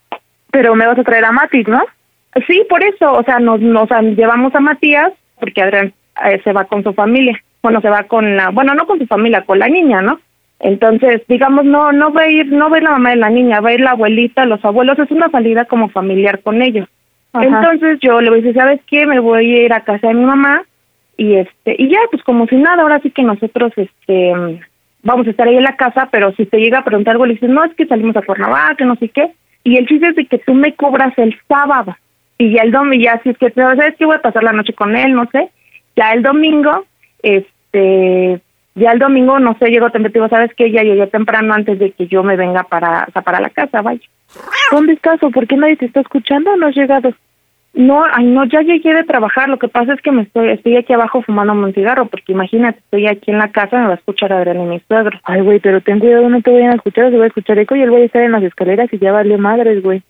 Pero me vas a traer a Matis, ¿no? Sí, por eso, o sea, nos, nos llevamos a Matías porque Adrián eh, se va con su familia. Bueno, se va con la, bueno, no con su familia, con la niña, ¿no? Entonces, digamos, no no va a ir, no va a ir la mamá de la niña, va a ir la abuelita, los abuelos, es una salida como familiar con ellos. Ajá. Entonces yo le voy a decir, ¿sabes qué? Me voy a ir a casa de mi mamá y este y ya, pues como si nada, ahora sí que nosotros este vamos a estar ahí en la casa, pero si te llega a preguntar algo, le dices, no, es que salimos a Cuernavaca, no sé qué. Y el chiste es de que tú me cobras el sábado y ya el domingo, ya si es que, ¿sabes qué? Voy a pasar la noche con él, no sé. Ya el domingo, este, ya el domingo, no sé, llego temprano, ¿sabes qué? Ya llegué temprano antes de que yo me venga para, o sea, para la casa, vaya. ¿Dónde estás o por qué nadie te está escuchando o no has llegado? No, ay, no, ya llegué de trabajar. Lo que pasa es que me estoy, estoy aquí abajo fumando un cigarro, porque imagínate, estoy aquí en la casa, me va a escuchar Adrián y mi suegro. Ay, güey, pero ten cuidado, no te vayan a escuchar, se va a escuchar eco y él voy a estar en las escaleras y ya valió madres, güey.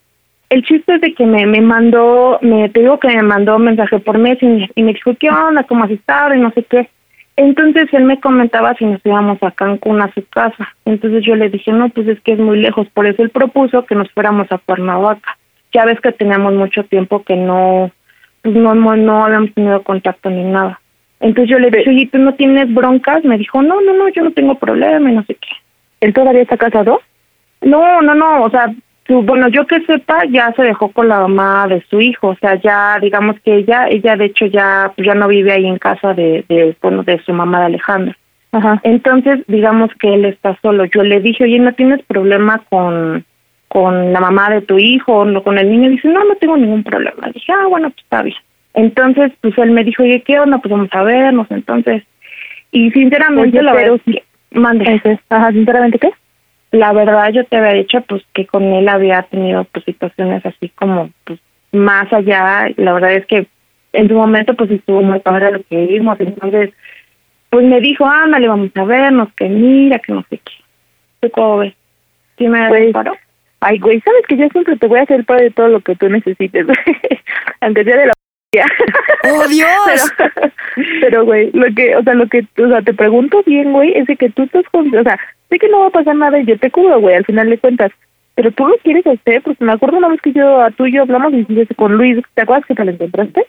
El chiste es de que me, me mandó, me te digo que me mandó un mensaje por Messenger y me dijo, ¿qué onda? ¿Cómo has estado? Y no sé qué. Entonces él me comentaba si nos íbamos a Cancún a su casa. Entonces yo le dije, no, pues es que es muy lejos. Por eso él propuso que nos fuéramos a Cuernavaca. Ya ves que teníamos mucho tiempo que no, pues no, no, no habíamos tenido contacto ni nada. Entonces yo le dije, oye, ¿tú no tienes broncas? Me dijo, no, no, no, yo no tengo problema y no sé qué. ¿Él todavía está casado? No, no, no, o sea, su, bueno, yo que sepa, ya se dejó con la mamá de su hijo, o sea, ya digamos que ella, ella de hecho ya, ya no vive ahí en casa de, de, bueno, de su mamá de Alejandro. Ajá. Entonces, digamos que él está solo. Yo le dije, oye, ¿no tienes problema con, con la mamá de tu hijo o no con el niño? Dice, no, no tengo ningún problema. Le dije, ah, bueno, pues está bien. Entonces, pues él me dijo, oye, ¿qué onda? Pues vamos a vernos, entonces. Y sinceramente, Oye, la verdad es que, mande. Ajá, sinceramente, ¿qué? La verdad, yo te había dicho, pues, que con él había tenido, pues, situaciones así como, pues, más allá. La verdad es que en su momento, pues, estuvo muy padre lo que vimos. Entonces, pues, me dijo, ándale, vamos a vernos, que mira, que no sé qué. ¿Tú cómo ves? ¿Sí me Pues, paro? Ay, güey, sabes que yo siempre te voy a hacer para de todo lo que tú necesites, aunque sea de la ¡Oh, Dios! Pero, güey, lo que, o sea, lo que, o sea, te pregunto bien, güey, es de que tú estás con, o sea, sé que no va a pasar nada y yo te cubro, güey, al final de cuentas, pero tú lo quieres hacer, porque me acuerdo una vez que yo, a tú y yo hablamos y dijiste con Luis, ¿te acuerdas que te lo encontraste?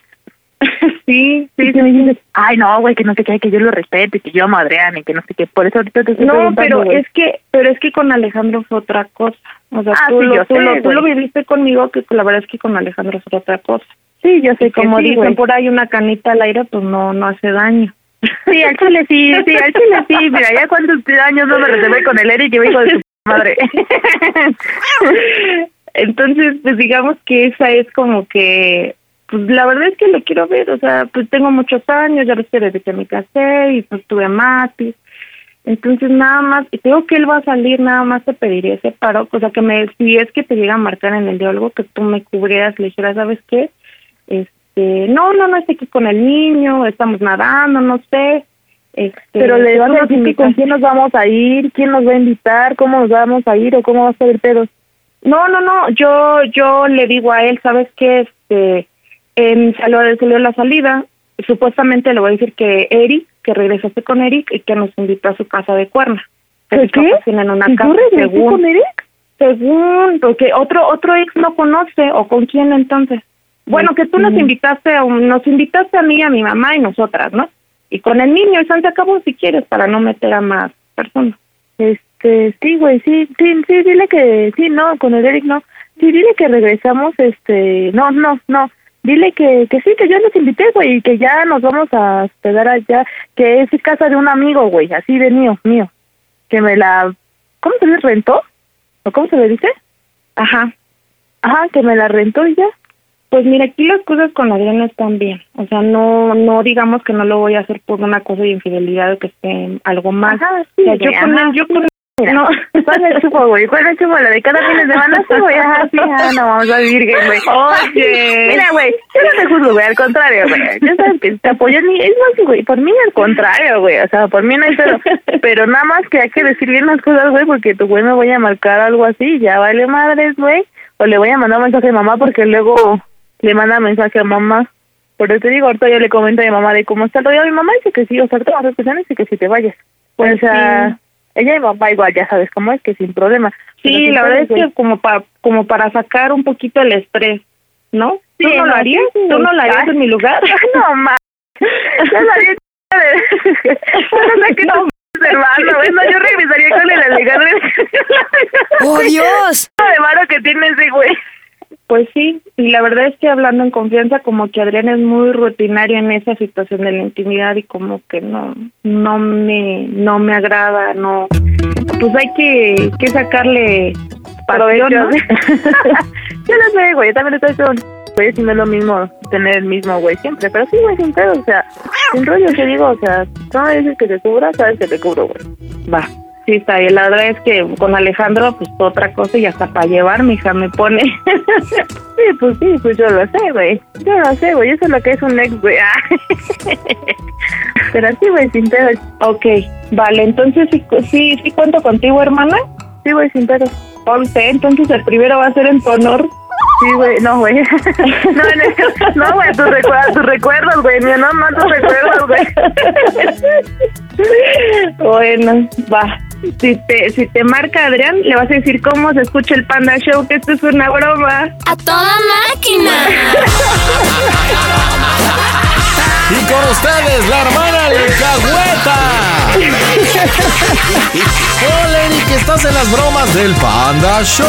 sí, sí, sí, me dijiste, ay, no, güey, que no sé qué, que yo lo respeto y que yo Adrián y que no sé qué. Por eso ahorita te estoy No, pero es que, pero es que con Alejandro fue otra cosa. O sea, Ah, tú, sí, lo, tú, sé, lo, tú lo viviste conmigo, que la verdad es que con Alejandro es otra cosa. Sí, yo sé, Y como dicen por ahí una canita al aire, pues no, no hace daño. Sí, al chile sí, sí, al chile sí. Mira, ya cuántos años no me reservé con el Eric y me dijo de su madre. Entonces, pues digamos que esa es como que, pues la verdad es que lo quiero ver, o sea, pues tengo muchos años, ya ves que desde que me casé y pues tuve matis. Entonces nada más, y tengo que él va a salir, nada más te pediría ese paro, o sea que me, si es que te llega a marcar en el diálogo, que tú me cubrieras, le dijeras, ¿sabes qué? Este, no, no, no, estoy aquí con el niño, estamos nadando, no sé. Este, Pero le vas a decir con quién nos vamos a ir, quién nos va a invitar, cómo nos vamos a ir o cómo va a ser el pedo. No, no, no, yo yo le digo a él, ¿sabes qué? Este, em, salió, salió la salida, supuestamente le voy a decir que Eric, que regresaste con Eric y que nos invitó a su casa de Cuerna. ¿Qué? tienen una ¿Y casa, regresé según, con Eric? según, porque otro otro ex no conoce, o con quién entonces. Bueno, que tú nos invitaste, a un- nos invitaste a mí, a mi mamá y nosotras, ¿no? Y con el niño, y se acabó si quieres, para no meter a más personas. Este, sí, güey, sí, sí, sí, dile que, sí, no, con el Eric no. Sí, dile que regresamos, este, no, no, no. Dile que, que sí, que yo los invité, güey, y que ya nos vamos a hospedar allá, que es casa de un amigo, güey, así de mío, mío. Que me la, ¿cómo se le rentó? ¿O cómo se le dice? Ajá. Ajá, que me la rentó y ya. Pues mira, aquí las cosas con Adrián están bien. O sea, no no digamos que no lo voy a hacer por una cosa de infidelidad o que esté algo más. Ajá, sí, o sea, yo con él, yo con Mira, no. ¿cuál es el chupo, güey? ¿Cuál es el chupo? La de cada fin de semana, sí, güey, ajá, sí, no, vamos a vivir, gay, güey. Oye. Mira, güey, yo no te juzgo, güey, al contrario, güey. Yo sabes que te apoyo ni, es más, güey, por mí al contrario, güey, o sea, por mí no hay pero, pero nada más que hay que decir bien las cosas, güey, porque tu güey me voy a marcar algo así, ya vale madres, güey, o le voy a mandar un mensaje a mamá porque luego le manda mensaje a mamá. Por eso te digo, ahorita yo le comento a mi mamá de cómo está el rollo. Mi mamá dice que sí, o sea, ahorita vas a y dice que si te vayas. Pues o sea, ella y papá igual, ya sabes cómo es, que sin problema. Pero Sí, la verdad es que como para como para sacar un poquito el estrés, ¿no? ¿Tú Sí, no lo no, harías? sí, sí. ¿Tú no lo harías en mi lugar? No, ma. Yo lo haría no sé qué no hermano. No, yo regresaría con el Alejandro. ¡Oh, Dios! de malo que tiene ese güey. Pues sí, y la verdad es que hablando en confianza, como que Adrián es muy rutinario en esa situación de la intimidad y como que no, no me, no me agrada, no, pues hay que, que sacarle pasión, ¿no? yo lo sé, güey. Yo también estoy con güey, si no es lo mismo tener el mismo güey siempre. Pero sí, güey, sin pedo, o sea, sin rollo, te digo, o sea, me dices que te cubra, sabes que te cubro, güey. Va, sí está bien. La verdad es que con Alejandro, pues otra cosa y hasta para llevar, mi hija me pone. Sí, pues sí, pues yo lo sé, güey. Yo lo sé, güey. Eso es lo que es un ex, güey. Ah. Pero sí, güey, sin pedo. ok, vale, entonces sí, sí, sí cuento contigo, hermana. Sí, güey, sin pedo. Ponte, entonces el primero va a ser en tu honor. Sí, güey, no, güey. No, no, no, güey, tus recuerdos, güey. Mío, no, no, tus recuerdos, güey. Bueno, va. Si te, si te marca Adrián, le vas a decir cómo se escucha el Panda Show, que esto es una broma. ¡A toda máquina! Y con ustedes, la hermana Lecahueta. Hola, Eric, estás en las bromas del Panda Show.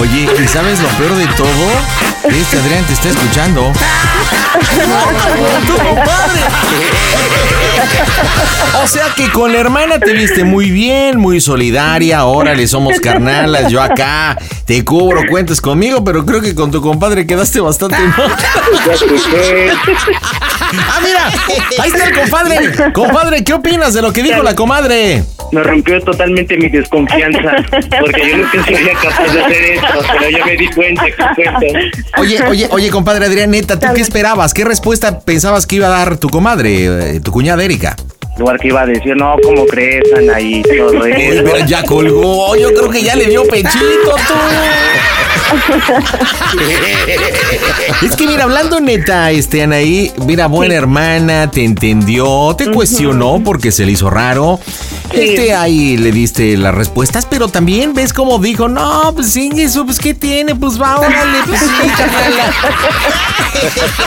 Oye, ¿y sabes lo peor de todo? Este Adrián te está escuchando. ¡Tu compadre! O sea que con la hermana te viste muy bien, muy solidaria. Órale, somos carnalas. Yo acá te cubro, cuentas conmigo, pero creo que con tu compadre quedaste bastante mal. Ah, mira, ahí está el compadre. Compadre, ¿qué opinas de lo que dijo la comadre? Me rompió totalmente mi desconfianza, porque yo nunca sería capaz de hacer esto, pero ya me di cuenta que cuento. Oye, oye, oye, compadre Adrián, neta, ¿tú qué esperabas? ¿Qué respuesta pensabas que iba a dar tu comadre, eh, tu cuñada Erika? Lugar que iba a decir, no, ¿cómo crees, Anaí? Todo eso. pero ya colgó, yo creo que ya le dio pechito tú. Es que mira, hablando neta, este Anaí, mira, buena hermana, te entendió, te cuestionó porque se le hizo raro. Este ahí le diste las respuestas, pero también ves como dijo, no, pues sí, eso, pues ¿qué tiene? Pues va, órale, pues sí, carnala.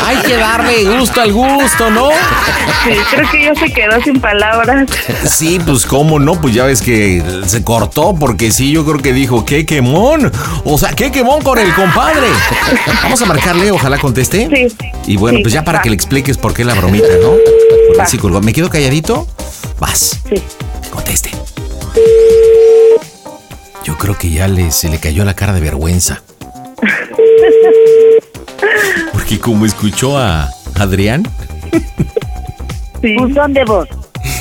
Hay que darle gusto al gusto, ¿no? Sí, creo que ya se quedó sin palabras. Sí, pues cómo no, pues ya ves que se cortó, porque sí, yo creo que dijo, qué quemón. O sea, qué quemón con el compadre. Vamos a marcarle, ojalá conteste. Sí. Y bueno, Sí, pues ya para va. que le expliques por qué la bromita, ¿no? Sí colgó. ¿Me quedo calladito? Vas. Sí. Conteste. Yo creo que ya le, se le cayó la cara de vergüenza. Porque como escuchó a Adrián. Buzón de voz.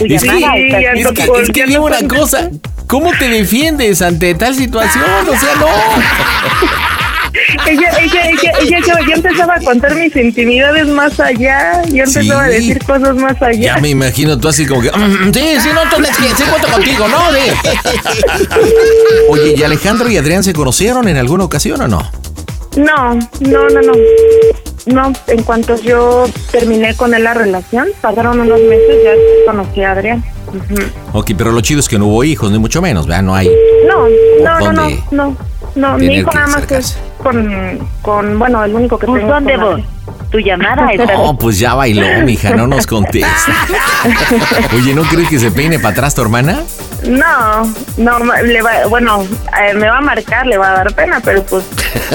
Es que, es que, es que dime una cosa. ¿Cómo te defiendes ante tal situación? O sea, no. Ella, ella, ella, ella, yo, yo empezaba a contar mis intimidades más allá. Yo empezaba a decir cosas más allá. Ya me imagino tú así como que. "Mm, sí, sí, no, entonces sí, sí cuento contigo, ¿no? Sí. Oye, ¿y Alejandro y Adrián se conocieron en alguna ocasión o no? No, no, no, no. No, en cuanto yo terminé con él la relación, pasaron unos meses, ya conocí a Adrián. Ujú. Ok, pero lo chido es que no hubo hijos, ni mucho menos, ¿verdad? No hay. No, no, no, no, ¿Dónde no, no, mi hijo nada más es con, con, bueno, el único que tengo. Buzón de con voz. Adrián. Tu llamada está... No, pues ya bailó, mija, no nos contesta. Oye, ¿no crees que se peine para atrás tu hermana? No, no, ma- le va, bueno, eh, me va a marcar, le va a dar pena, pero pues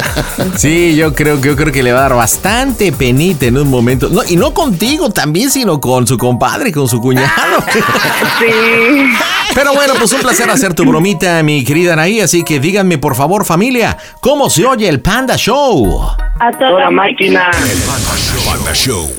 Sí, yo creo que yo creo que le va a dar bastante penita en un momento. No, y no contigo también, sino con su compadre, con su cuñado. sí. Pero bueno, pues un placer hacer tu bromita, mi querida Anaí. Así que díganme, por favor, familia, ¿cómo se oye el Panda Show? a toda máquina. Panda Show.